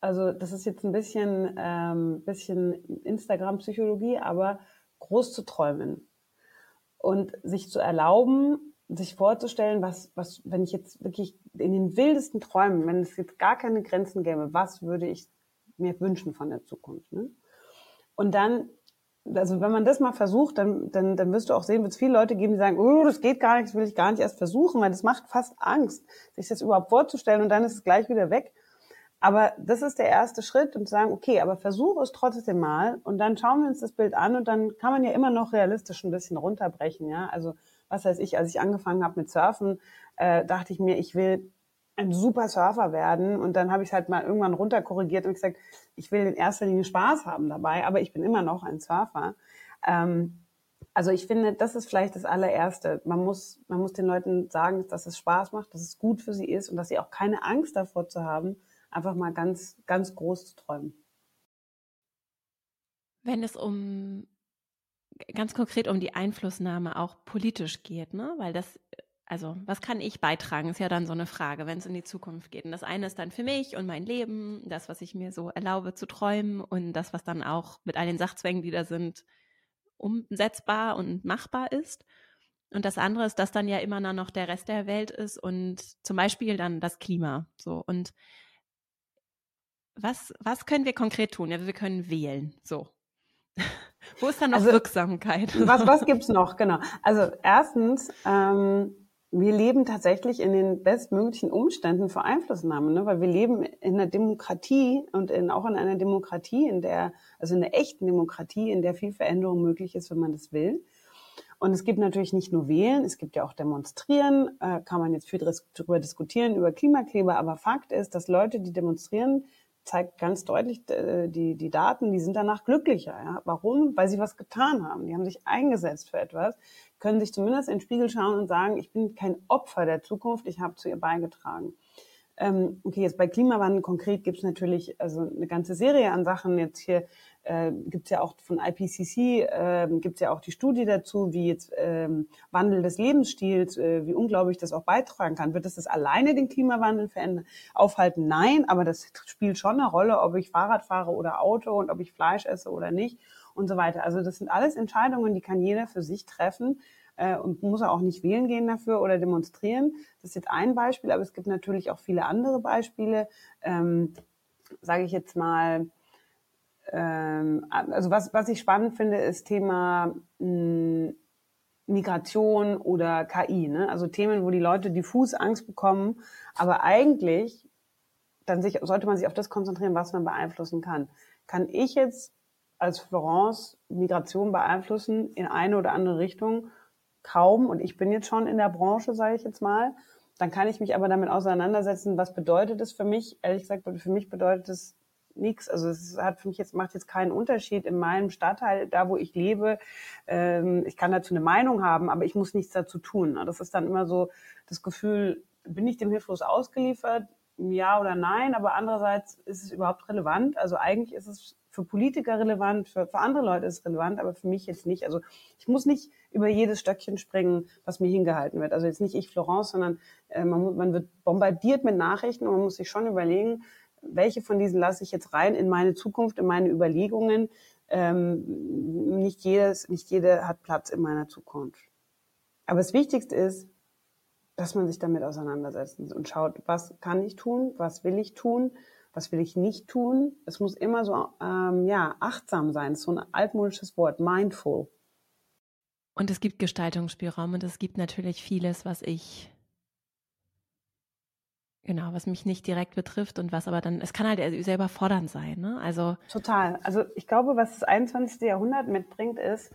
also das ist jetzt ein bisschen, ähm, bisschen Instagram-Psychologie, aber groß zu träumen und sich zu erlauben, sich vorzustellen, was, was, wenn ich jetzt wirklich in den wildesten Träumen, wenn es jetzt gar keine Grenzen gäbe, was würde ich mir wünschen von der Zukunft. Ne? Und dann, also wenn man das mal versucht, dann, dann, dann wirst du auch sehen, wird es viele Leute geben, die sagen, oh, das geht gar nicht, das will ich gar nicht erst versuchen, weil das macht fast Angst, sich das überhaupt vorzustellen und dann ist es gleich wieder weg. Aber das ist der erste Schritt und zu sagen, okay, aber versuche es trotzdem mal und dann schauen wir uns das Bild an und dann kann man ja immer noch realistisch ein bisschen runterbrechen, ja. Also was weiß ich, als ich angefangen habe mit Surfen, äh, dachte ich mir, ich will ein super Surfer werden und dann habe ich halt mal irgendwann runterkorrigiert und gesagt, ich will in erster Linie Spaß haben dabei, aber ich bin immer noch ein Surfer. Ähm, also ich finde, das ist vielleicht das allererste. Man muss, man muss den Leuten sagen, dass es Spaß macht, dass es gut für sie ist und dass sie auch keine Angst davor zu haben, einfach mal ganz, ganz groß zu träumen. Wenn es um ganz konkret um die Einflussnahme auch politisch geht, ne? Weil das, also was kann ich beitragen, ist ja dann so eine Frage, wenn es in die Zukunft geht. Und das eine ist dann für mich und mein Leben, das, was ich mir so erlaube zu träumen und das, was dann auch mit all den Sachzwängen, die da sind, umsetzbar und machbar ist. Und das andere ist, dass dann ja immer noch der Rest der Welt ist und zum Beispiel dann das Klima. So und was, was können wir konkret tun? Ja, wir können wählen. So. Wo ist dann noch also, Wirksamkeit? Was, was gibt's noch? Genau. Also erstens, ähm, wir leben tatsächlich in den bestmöglichen Umständen für Einflussnahme, ne? weil wir leben in einer Demokratie und in, auch in einer Demokratie, in der, also in einer echten Demokratie, in der viel Veränderung möglich ist, wenn man das will. Und es gibt natürlich nicht nur Wählen, es gibt ja auch Demonstrieren, äh, kann man jetzt viel darüber diskutieren, über Klimakleber, aber Fakt ist, dass Leute, die demonstrieren, zeigt ganz deutlich äh, die, die Daten, die sind danach glücklicher. Ja? Warum? Weil sie was getan haben. Die haben sich eingesetzt für etwas, können sich zumindest in den Spiegel schauen und sagen, ich bin kein Opfer der Zukunft, ich habe zu ihr beigetragen. Ähm, okay, jetzt bei Klimawandel konkret gibt es natürlich also eine ganze Serie an Sachen. Jetzt hier äh, gibt es ja auch von IPCC, äh, gibt es ja auch die Studie dazu, wie jetzt ähm, Wandel des Lebensstils, äh, wie unglaublich das auch beitragen kann. Wird das das alleine den Klimawandel verändern, aufhalten? Nein, aber das spielt schon eine Rolle, ob ich Fahrrad fahre oder Auto und ob ich Fleisch esse oder nicht und so weiter. Also das sind alles Entscheidungen, die kann jeder für sich treffen äh, und muss er auch nicht wählen gehen dafür oder demonstrieren. Das ist jetzt ein Beispiel, aber es gibt natürlich auch viele andere Beispiele. Ähm, Sage ich jetzt mal, ähm, also was, was ich spannend finde, ist Thema mh, hm, Migration oder KI. Ne? Also Themen, wo die Leute diffus Angst bekommen, aber eigentlich dann sich, sollte man sich auf das konzentrieren, was man beeinflussen kann. Kann ich jetzt als Florence Migration beeinflussen in eine oder andere Richtung? Kaum und ich bin jetzt schon in der Branche, sage ich jetzt mal, dann kann ich mich aber damit auseinandersetzen, was bedeutet es für mich? Ehrlich gesagt, für mich bedeutet es nichts. Also es hat für mich jetzt macht jetzt keinen Unterschied in meinem Stadtteil, da wo ich lebe. Ähm, ich kann dazu eine Meinung haben, aber ich muss nichts dazu tun. Das ist dann immer so das Gefühl, bin ich dem hilflos ausgeliefert? Ja oder nein? Aber andererseits ist es überhaupt relevant. Also eigentlich ist es für Politiker relevant, für, für andere Leute ist es relevant, aber für mich jetzt nicht. Also ich muss nicht über jedes Stöckchen springen, was mir hingehalten wird. Also jetzt nicht ich, Florence, sondern äh, man, man wird bombardiert mit Nachrichten und man muss sich schon überlegen, welche von diesen lasse ich jetzt rein in meine Zukunft, in meine Überlegungen. Ähm, nicht jedes, nicht jeder hat Platz in meiner Zukunft. Aber das Wichtigste ist, dass man sich damit auseinandersetzt und schaut, was kann ich tun, was will ich tun was will ich nicht tun? Es muss immer so ähm, ja achtsam sein. Das ist so ein altmodisches Wort, mindful. Und es gibt Gestaltungsspielraum und es gibt natürlich vieles, was ich Genau, was mich nicht direkt betrifft und was aber dann, es kann halt selber fordernd sein, ne? Also. Total. Also ich glaube, was das 21. Jahrhundert mitbringt, ist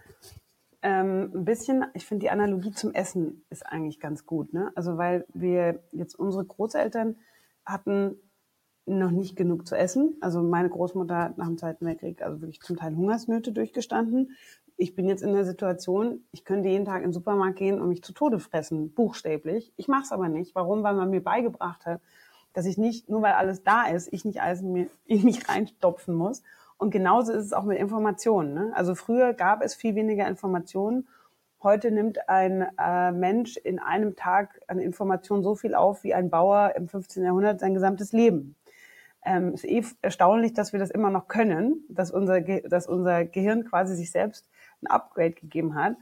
ähm, ein bisschen, ich finde die Analogie zum Essen ist eigentlich ganz gut, ne? Also weil wir jetzt unsere Großeltern hatten noch nicht genug zu essen. Also meine Großmutter hat nach dem Zweiten Weltkrieg also wirklich zum Teil Hungersnöte durchgestanden. Ich bin jetzt in der Situation, ich könnte jeden Tag in den Supermarkt gehen und mich zu Tode fressen, buchstäblich. Ich mache es aber nicht. Warum? Weil man mir beigebracht hat, dass ich nicht, nur weil alles da ist, ich nicht alles in, mir, in mich reinstopfen muss. Und genauso ist es auch mit Informationen. Ne? Also früher gab es viel weniger Informationen. Heute nimmt ein äh, Mensch in einem Tag an Informationen so viel auf wie ein Bauer im 15. Jahrhundert sein gesamtes Leben. Ähm, ist eh erstaunlich, dass wir das immer noch können, dass unser, Ge dass unser Gehirn quasi sich selbst ein Upgrade gegeben hat.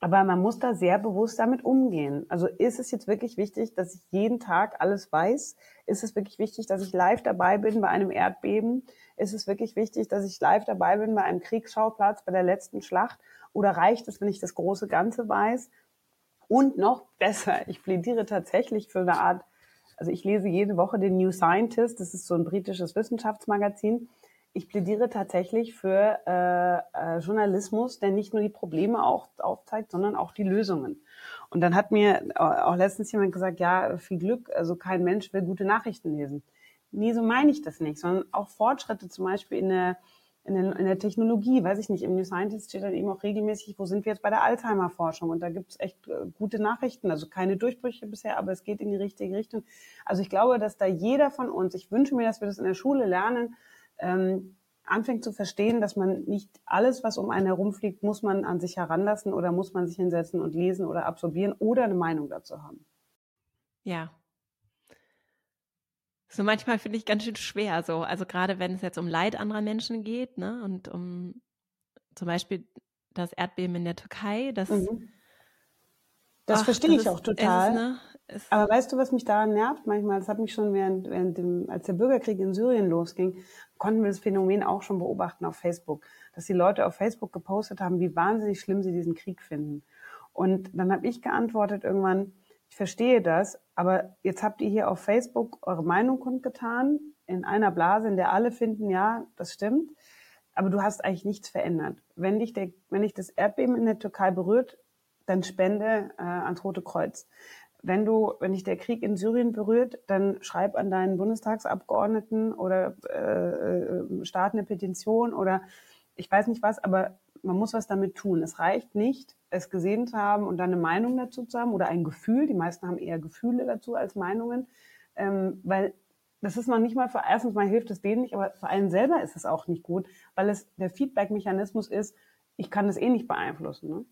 Aber man muss da sehr bewusst damit umgehen. Also ist es jetzt wirklich wichtig, dass ich jeden Tag alles weiß? Ist es wirklich wichtig, dass ich live dabei bin bei einem Erdbeben? Ist es wirklich wichtig, dass ich live dabei bin bei einem Kriegsschauplatz, bei der letzten Schlacht? Oder reicht es, wenn ich das große Ganze weiß? Und noch besser, ich plädiere tatsächlich für eine Art, also ich lese jede Woche den New Scientist, das ist so ein britisches Wissenschaftsmagazin ich plädiere tatsächlich für äh, äh, Journalismus, der nicht nur die Probleme auch aufzeigt, sondern auch die Lösungen. Und dann hat mir auch letztens jemand gesagt, ja, viel Glück, also kein Mensch will gute Nachrichten lesen. Nee, so meine ich das nicht, sondern auch Fortschritte zum Beispiel in der, in der, in der Technologie, weiß ich nicht, im New Scientist steht dann eben auch regelmäßig, wo sind wir jetzt bei der Alzheimer-Forschung? Und da gibt es echt äh, gute Nachrichten, also keine Durchbrüche bisher, aber es geht in die richtige Richtung. Also ich glaube, dass da jeder von uns, ich wünsche mir, dass wir das in der Schule lernen, ähm, anfängt zu verstehen, dass man nicht alles, was um einen herumfliegt, muss man an sich heranlassen oder muss man sich hinsetzen und lesen oder absorbieren oder eine Meinung dazu haben. Ja. So manchmal finde ich ganz schön schwer, so. Also gerade wenn es jetzt um Leid anderer Menschen geht, ne, und um zum Beispiel das Erdbeben in der Türkei, das. Mhm. Das ach, verstehe das ich auch total. Ist, ne, aber weißt du, was mich daran nervt manchmal? Das hat mich schon während, während dem, als der Bürgerkrieg in Syrien losging, konnten wir das Phänomen auch schon beobachten auf Facebook, dass die Leute auf Facebook gepostet haben, wie wahnsinnig schlimm sie diesen Krieg finden. Und dann habe ich geantwortet irgendwann, ich verstehe das, aber jetzt habt ihr hier auf Facebook eure Meinung kundgetan, in einer Blase, in der alle finden, ja, das stimmt, aber du hast eigentlich nichts verändert. Wenn dich, der, wenn dich das Erdbeben in der Türkei berührt, dann spende äh, ans Rote Kreuz wenn du, wenn dich der Krieg in Syrien berührt, dann schreib an deinen Bundestagsabgeordneten oder äh, äh, start eine Petition oder ich weiß nicht was, aber man muss was damit tun. Es reicht nicht, es gesehen zu haben und dann eine Meinung dazu zu haben oder ein Gefühl. Die meisten haben eher Gefühle dazu als Meinungen, ähm, weil das ist noch nicht mal für erstens mal hilft es denen nicht, aber für einen selber ist es auch nicht gut, weil es der Feedback-Mechanismus ist, ich kann das eh nicht beeinflussen. Ne?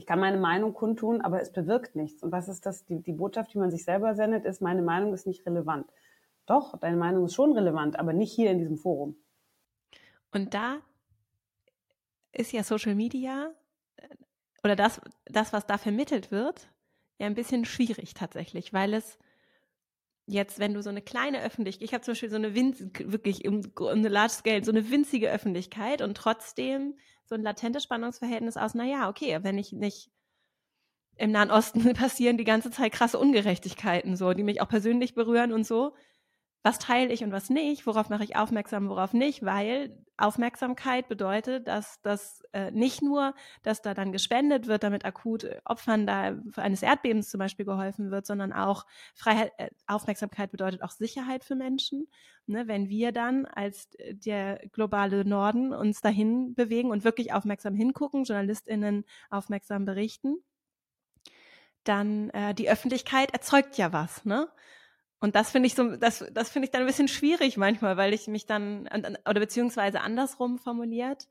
ich kann meine Meinung kundtun, aber es bewirkt nichts. Und was ist das? Die, die Botschaft, die man sich selber sendet, ist, meine Meinung ist nicht relevant. Doch, deine Meinung ist schon relevant, aber nicht hier in diesem Forum. Und da ist ja Social Media äh, oder das, das, was da vermittelt wird, ja ein bisschen schwierig tatsächlich, weil es jetzt, wenn du so eine kleine Öffentlichkeit, ich habe zum Beispiel so eine winzige, wirklich um eine Large Scale, so eine winzige Öffentlichkeit und trotzdem so ein latentes Spannungsverhältnis aus, naja, okay, wenn ich nicht im Nahen Osten passieren die ganze Zeit krasse Ungerechtigkeiten, so, die mich auch persönlich berühren und so was teile ich und was nicht, worauf mache ich aufmerksam, worauf nicht, weil Aufmerksamkeit bedeutet, dass das äh, nicht nur, dass da dann gespendet wird, damit akut Opfern da eines Erdbebens zum Beispiel geholfen wird, sondern auch Freiheit, äh, Aufmerksamkeit bedeutet auch Sicherheit für Menschen. Ne, wenn wir dann als der globale Norden uns dahin bewegen und wirklich aufmerksam hingucken, JournalistInnen aufmerksam berichten, dann äh, die Öffentlichkeit erzeugt ja was, ne? Und das finde ich so, das, das finde ich dann ein bisschen schwierig manchmal, weil ich mich dann, oder beziehungsweise andersrum formuliert,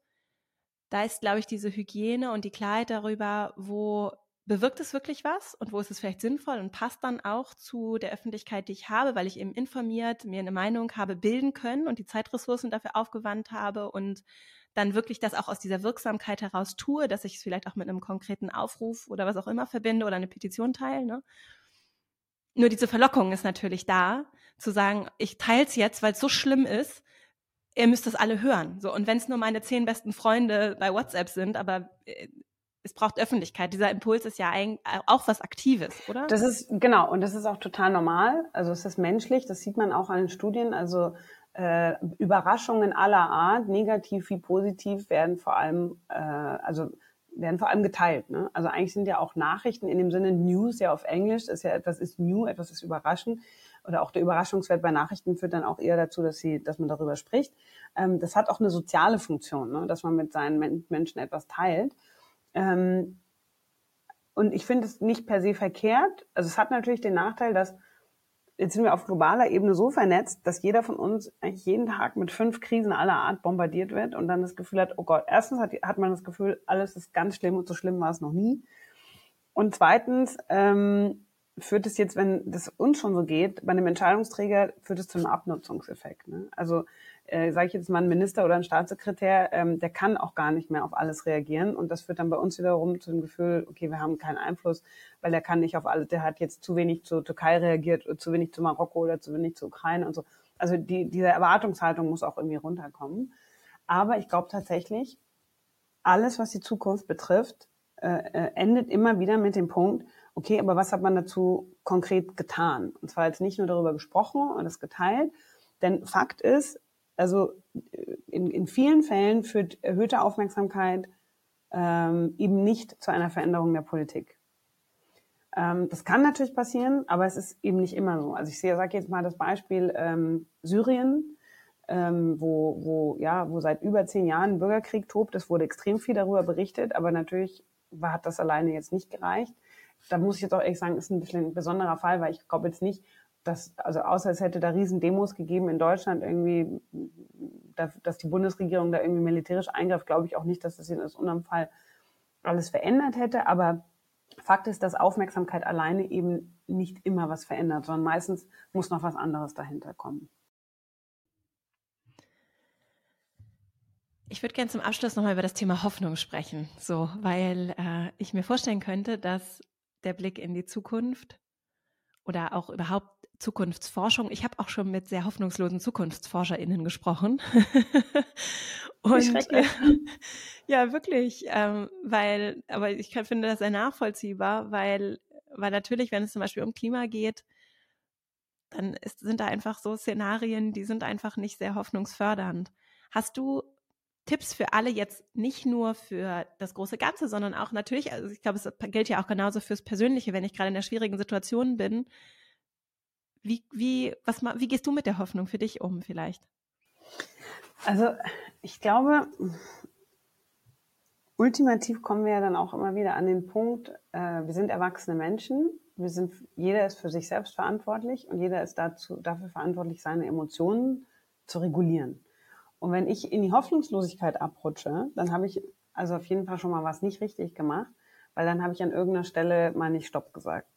da ist, glaube ich, diese Hygiene und die Klarheit darüber, wo bewirkt es wirklich was und wo ist es vielleicht sinnvoll und passt dann auch zu der Öffentlichkeit, die ich habe, weil ich eben informiert, mir eine Meinung habe bilden können und die Zeitressourcen dafür aufgewandt habe und dann wirklich das auch aus dieser Wirksamkeit heraus tue, dass ich es vielleicht auch mit einem konkreten Aufruf oder was auch immer verbinde oder eine Petition teile. Ne? Nur diese Verlockung ist natürlich da, zu sagen, ich teile es jetzt, weil es so schlimm ist, ihr müsst das alle hören. So, und wenn es nur meine zehn besten Freunde bei WhatsApp sind, aber äh, es braucht Öffentlichkeit. Dieser Impuls ist ja eigentlich auch was Aktives, oder? Das ist, genau, und das ist auch total normal. Also es ist menschlich, das sieht man auch an den Studien. Also äh, Überraschungen aller Art, negativ wie positiv, werden vor allem, äh, also werden vor allem geteilt. Ne? Also eigentlich sind ja auch Nachrichten in dem Sinne News ja auf Englisch, ist ja etwas ist new, etwas ist überraschend. Oder auch der Überraschungswert bei Nachrichten führt dann auch eher dazu, dass sie, dass man darüber spricht. Ähm, das hat auch eine soziale Funktion, ne? dass man mit seinen Menschen etwas teilt. Ähm, und ich finde es nicht per se verkehrt. Also es hat natürlich den Nachteil, dass jetzt sind wir auf globaler Ebene so vernetzt, dass jeder von uns eigentlich jeden Tag mit fünf Krisen aller Art bombardiert wird und dann das Gefühl hat, oh Gott, erstens hat, hat man das Gefühl, alles ist ganz schlimm und so schlimm war es noch nie. Und zweitens ähm, führt es jetzt, wenn das uns schon so geht, bei einem Entscheidungsträger führt es zu einem Abnutzungseffekt. Ne? Also äh, sage ich jetzt mal ein Minister oder ein Staatssekretär, ähm, der kann auch gar nicht mehr auf alles reagieren und das führt dann bei uns wiederum zu dem Gefühl, okay, wir haben keinen Einfluss, weil der kann nicht auf alles, der hat jetzt zu wenig zur Türkei reagiert, zu wenig zu Marokko oder zu wenig zur Ukraine und so. Also die, diese Erwartungshaltung muss auch irgendwie runterkommen. Aber ich glaube tatsächlich, alles, was die Zukunft betrifft, äh, äh, endet immer wieder mit dem Punkt, okay, aber was hat man dazu konkret getan? Und zwar jetzt nicht nur darüber gesprochen und es geteilt, denn Fakt ist, also äh, in, in vielen Fällen führt erhöhte Aufmerksamkeit ähm, eben nicht zu einer Veränderung der Politik. Ähm, das kann natürlich passieren, aber es ist eben nicht immer so. Also ich sage jetzt mal das Beispiel ähm, Syrien, ähm, wo, wo, ja, wo seit über zehn Jahren Bürgerkrieg tobt. Es wurde extrem viel darüber berichtet, aber natürlich hat das alleine jetzt nicht gereicht. Da muss ich jetzt auch ehrlich sagen, ist ein bisschen ein besonderer Fall, weil ich glaube jetzt nicht, dass, also außer es hätte da riesen Demos gegeben in Deutschland irgendwie, dass die Bundesregierung da irgendwie militärisch eingreift, glaube ich auch nicht, dass das in unserem Fall alles verändert hätte. Aber Fakt ist, dass Aufmerksamkeit alleine eben nicht immer was verändert, sondern meistens muss noch was anderes dahinter kommen. Ich würde gerne zum Abschluss nochmal über das Thema Hoffnung sprechen, so, weil äh, ich mir vorstellen könnte, dass der Blick in die Zukunft oder auch überhaupt Zukunftsforschung. Ich habe auch schon mit sehr hoffnungslosen ZukunftsforscherInnen gesprochen. und äh, ja, wirklich, ähm, weil, aber ich kann, finde das sehr nachvollziehbar, weil, weil natürlich, wenn es zum Beispiel um Klima geht, dann ist, sind da einfach so Szenarien, die sind einfach nicht sehr hoffnungsfördernd. Hast du Tipps für alle jetzt nicht nur für das große Ganze, sondern auch natürlich, also ich glaube, es gilt ja auch genauso fürs Persönliche, wenn ich gerade in einer schwierigen Situation bin. Wie, wie, was, wie gehst du mit der Hoffnung für dich um vielleicht? Also ich glaube, ultimativ kommen wir ja dann auch immer wieder an den Punkt, äh, wir sind erwachsene Menschen, wir sind, jeder ist für sich selbst verantwortlich und jeder ist dazu, dafür verantwortlich, seine Emotionen zu regulieren. Und wenn ich in die Hoffnungslosigkeit abrutsche, dann habe ich also auf jeden Fall schon mal was nicht richtig gemacht, weil dann habe ich an irgendeiner Stelle mal nicht Stopp gesagt.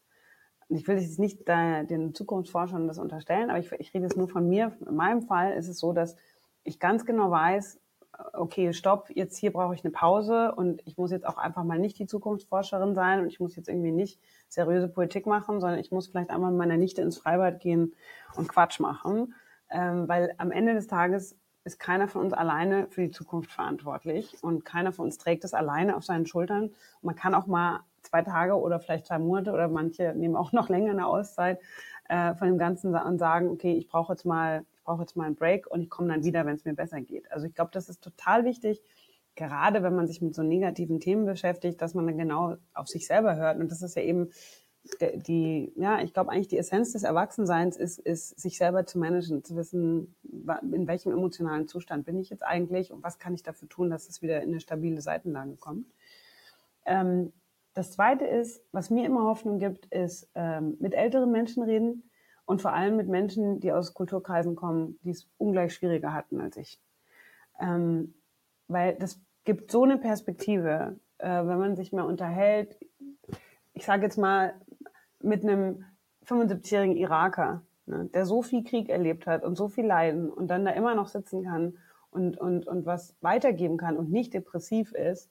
Ich will jetzt nicht den Zukunftsforschern das unterstellen, aber ich, ich rede jetzt nur von mir. In meinem Fall ist es so, dass ich ganz genau weiß, okay, stopp, jetzt hier brauche ich eine Pause und ich muss jetzt auch einfach mal nicht die Zukunftsforscherin sein und ich muss jetzt irgendwie nicht seriöse Politik machen, sondern ich muss vielleicht einmal mit meiner Nichte ins Freibad gehen und Quatsch machen, ähm, weil am Ende des Tages ist keiner von uns alleine für die Zukunft verantwortlich und keiner von uns trägt es alleine auf seinen Schultern. Man kann auch mal zwei Tage oder vielleicht zwei Monate oder manche nehmen auch noch länger eine Auszeit äh, von dem Ganzen und sagen, okay, ich brauche jetzt mal, ich brauche jetzt mal einen Break und ich komme dann wieder, wenn es mir besser geht. Also ich glaube, das ist total wichtig, gerade wenn man sich mit so negativen Themen beschäftigt, dass man dann genau auf sich selber hört. Und das ist ja eben die, ja, ich glaube eigentlich die Essenz des Erwachsenseins ist, ist, sich selber zu managen, zu wissen, in welchem emotionalen Zustand bin ich jetzt eigentlich und was kann ich dafür tun, dass es wieder in eine stabile Seitenlage kommt. Ähm, das zweite ist, was mir immer Hoffnung gibt, ist ähm, mit älteren Menschen reden und vor allem mit Menschen, die aus Kulturkreisen kommen, die es ungleich schwieriger hatten als ich. Ähm, weil das gibt so eine Perspektive, äh, wenn man sich mal unterhält, ich sage jetzt mal, mit einem 75-jährigen Iraker, ne, der so viel Krieg erlebt hat und so viel Leiden und dann da immer noch sitzen kann und, und, und was weitergeben kann und nicht depressiv ist,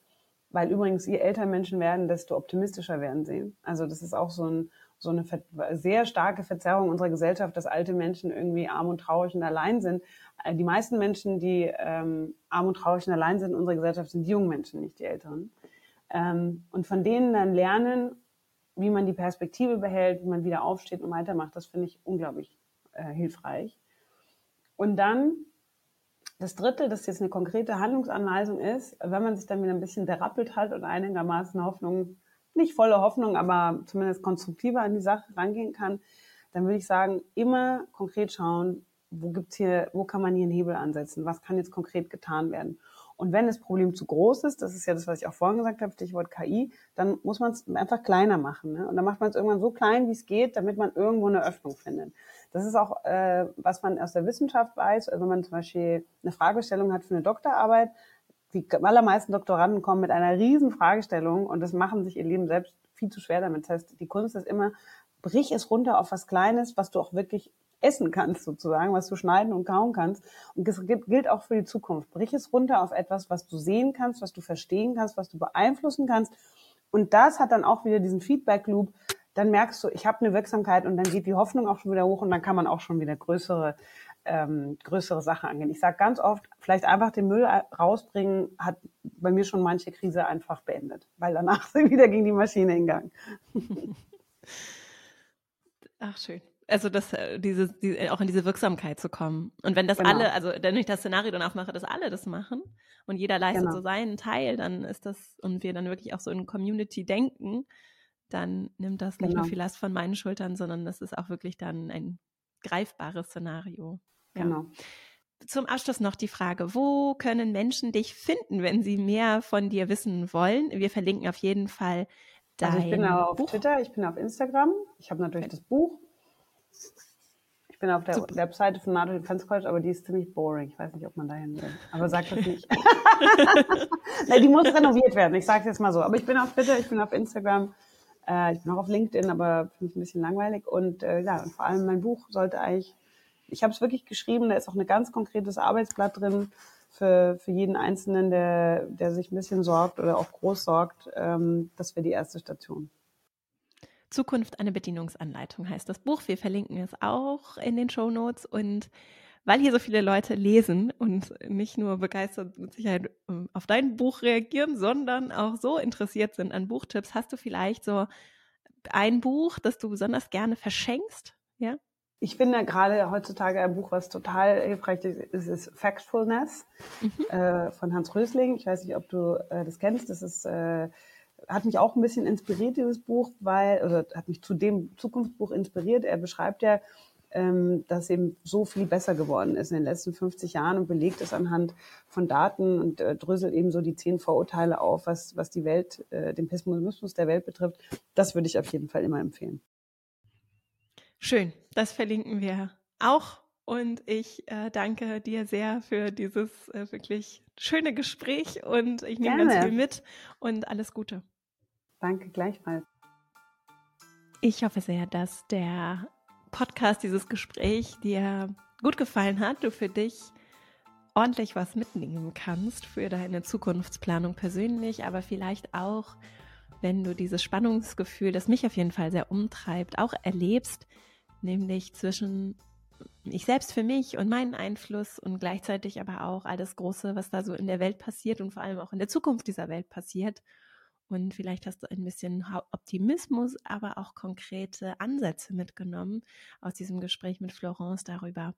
weil übrigens, je älter Menschen werden, desto optimistischer werden sie. Also das ist auch so, ein, so eine sehr starke Verzerrung unserer Gesellschaft, dass alte Menschen irgendwie arm und traurig und allein sind. Äh, die meisten Menschen, die ähm, arm und traurig und allein sind in unserer Gesellschaft, sind die jungen Menschen, nicht die Älteren. Ähm, und von denen dann lernen, wie man die Perspektive behält, wie man wieder aufsteht und weitermacht, das finde ich unglaublich äh, hilfreich. Und dann das Dritte, das jetzt eine konkrete Handlungsanweisung ist, wenn man sich dann wieder ein bisschen berappelt hat und einigermaßen Hoffnung, nicht volle Hoffnung, aber zumindest konstruktiver an die Sache rangehen kann, dann würde ich sagen, immer konkret schauen, wo gibt's hier, wo kann man hier einen Hebel ansetzen? Was kann jetzt konkret getan werden? Und wenn das Problem zu groß ist, das ist ja das, was ich auch vorhin gesagt habe, Stichwort KI, dann muss man es einfach kleiner machen. Ne? Und dann macht man es irgendwann so klein, wie es geht, damit man irgendwo eine Öffnung findet. Das ist auch, äh, was man aus der Wissenschaft weiß. Also wenn man zum Beispiel eine Fragestellung hat für eine Doktorarbeit, die allermeisten Doktoranden kommen mit einer riesen Fragestellung und das machen sich ihr Leben selbst viel zu schwer damit. Das heißt, die Kunst ist immer, brich es runter auf was Kleines, was du auch wirklich essen kannst sozusagen, was du schneiden und kauen kannst. Und das gilt auch für die Zukunft. Brich es runter auf etwas, was du sehen kannst, was du verstehen kannst, was du beeinflussen kannst. Und das hat dann auch wieder diesen Feedback-Loop. Dann merkst du, ich habe eine Wirksamkeit und dann geht die Hoffnung auch schon wieder hoch und dann kann man auch schon wieder größere ähm, größere Sachen angehen. Ich sage ganz oft, vielleicht einfach den Müll rausbringen, hat bei mir schon manche Krise einfach beendet, weil danach sind wieder gegen die Maschine in Gang. Ach, schön also das, äh, diese, die, äh, auch in diese Wirksamkeit zu kommen. Und wenn das genau. alle, also wenn ich das Szenario dann aufmache, dass alle das machen und jeder leistet genau. so seinen Teil, dann ist das, und wir dann wirklich auch so in Community denken, dann nimmt das nicht genau. nur viel Last von meinen Schultern, sondern das ist auch wirklich dann ein greifbares Szenario. Ja. Genau. Zum Abschluss noch die Frage, wo können Menschen dich finden, wenn sie mehr von dir wissen wollen? Wir verlinken auf jeden Fall dein Also ich bin auf Buch. Twitter, ich bin auf Instagram, ich habe natürlich das Buch ich bin auf der Super. Webseite von NATO Defense College, aber die ist ziemlich boring. Ich weiß nicht, ob man dahin will. Aber sag das nicht. Nein, die muss renoviert werden. Ich sage es jetzt mal so. Aber ich bin auf Twitter, ich bin auf Instagram, äh, ich bin auch auf LinkedIn, aber finde ich ein bisschen langweilig. Und äh, ja, und vor allem mein Buch sollte eigentlich, ich habe es wirklich geschrieben, da ist auch ein ganz konkretes Arbeitsblatt drin für, für jeden Einzelnen, der, der sich ein bisschen sorgt oder auch groß sorgt. Ähm, das wäre die erste Station. Zukunft eine Bedienungsanleitung heißt das Buch. Wir verlinken es auch in den Show Notes und weil hier so viele Leute lesen und nicht nur begeistert mit Sicherheit ähm, auf dein Buch reagieren, sondern auch so interessiert sind an Buchtipps, hast du vielleicht so ein Buch, das du besonders gerne verschenkst? Ja? Ich finde gerade heutzutage ein Buch, was total hilfreich ist, ist Factfulness mhm. äh, von Hans Rösling. Ich weiß nicht, ob du äh, das kennst. Das ist äh, hat mich auch ein bisschen inspiriert, dieses Buch, weil, oder hat mich zu dem Zukunftsbuch inspiriert. Er beschreibt ja, ähm, dass eben so viel besser geworden ist in den letzten 50 Jahren und belegt es anhand von Daten und äh, dröselt eben so die zehn Vorurteile auf, was, was die Welt, äh, den Pessimismus der Welt betrifft. Das würde ich auf jeden Fall immer empfehlen. Schön, das verlinken wir auch. Und ich äh, danke dir sehr für dieses äh, wirklich schöne Gespräch und ich nehme ganz viel mit und alles Gute. Danke gleichfalls. Ich hoffe sehr, dass der Podcast, dieses Gespräch dir gut gefallen hat, du für dich ordentlich was mitnehmen kannst für deine Zukunftsplanung persönlich, aber vielleicht auch, wenn du dieses Spannungsgefühl, das mich auf jeden Fall sehr umtreibt, auch erlebst, nämlich zwischen ich selbst für mich und meinen Einfluss und gleichzeitig aber auch all das Große, was da so in der Welt passiert und vor allem auch in der Zukunft dieser Welt passiert und vielleicht hast du ein bisschen Optimismus, aber auch konkrete Ansätze mitgenommen aus diesem Gespräch mit Florence darüber,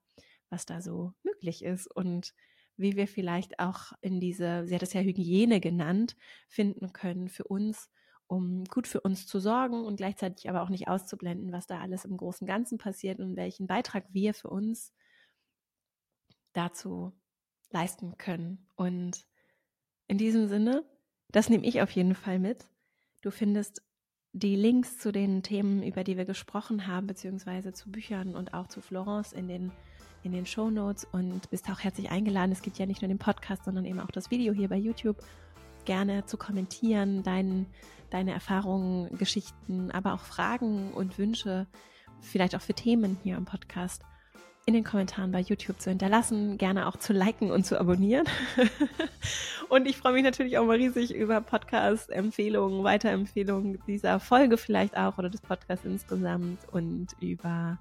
was da so möglich ist und wie wir vielleicht auch in diese, sie hat es ja Hygiene genannt, finden können für uns, um gut für uns zu sorgen und gleichzeitig aber auch nicht auszublenden, was da alles im großen Ganzen passiert und welchen Beitrag wir für uns dazu leisten können. Und in diesem Sinne das nehme ich auf jeden Fall mit. Du findest die Links zu den Themen, über die wir gesprochen haben, beziehungsweise zu Büchern und auch zu Florence in den, in den Show Notes und bist auch herzlich eingeladen. Es gibt ja nicht nur den Podcast, sondern eben auch das Video hier bei YouTube. Gerne zu kommentieren, dein, deine Erfahrungen, Geschichten, aber auch Fragen und Wünsche, vielleicht auch für Themen hier im Podcast in den Kommentaren bei YouTube zu hinterlassen, gerne auch zu liken und zu abonnieren. und ich freue mich natürlich auch mal riesig über Podcast-Empfehlungen, Weiterempfehlungen dieser Folge vielleicht auch oder des Podcasts insgesamt und über,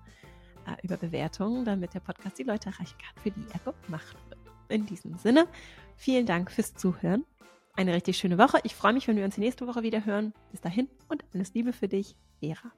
äh, über Bewertungen, damit der Podcast die Leute erreichen kann, für die er gemacht wird. In diesem Sinne, vielen Dank fürs Zuhören. Eine richtig schöne Woche. Ich freue mich, wenn wir uns nächste Woche wieder hören. Bis dahin und alles Liebe für dich, Vera.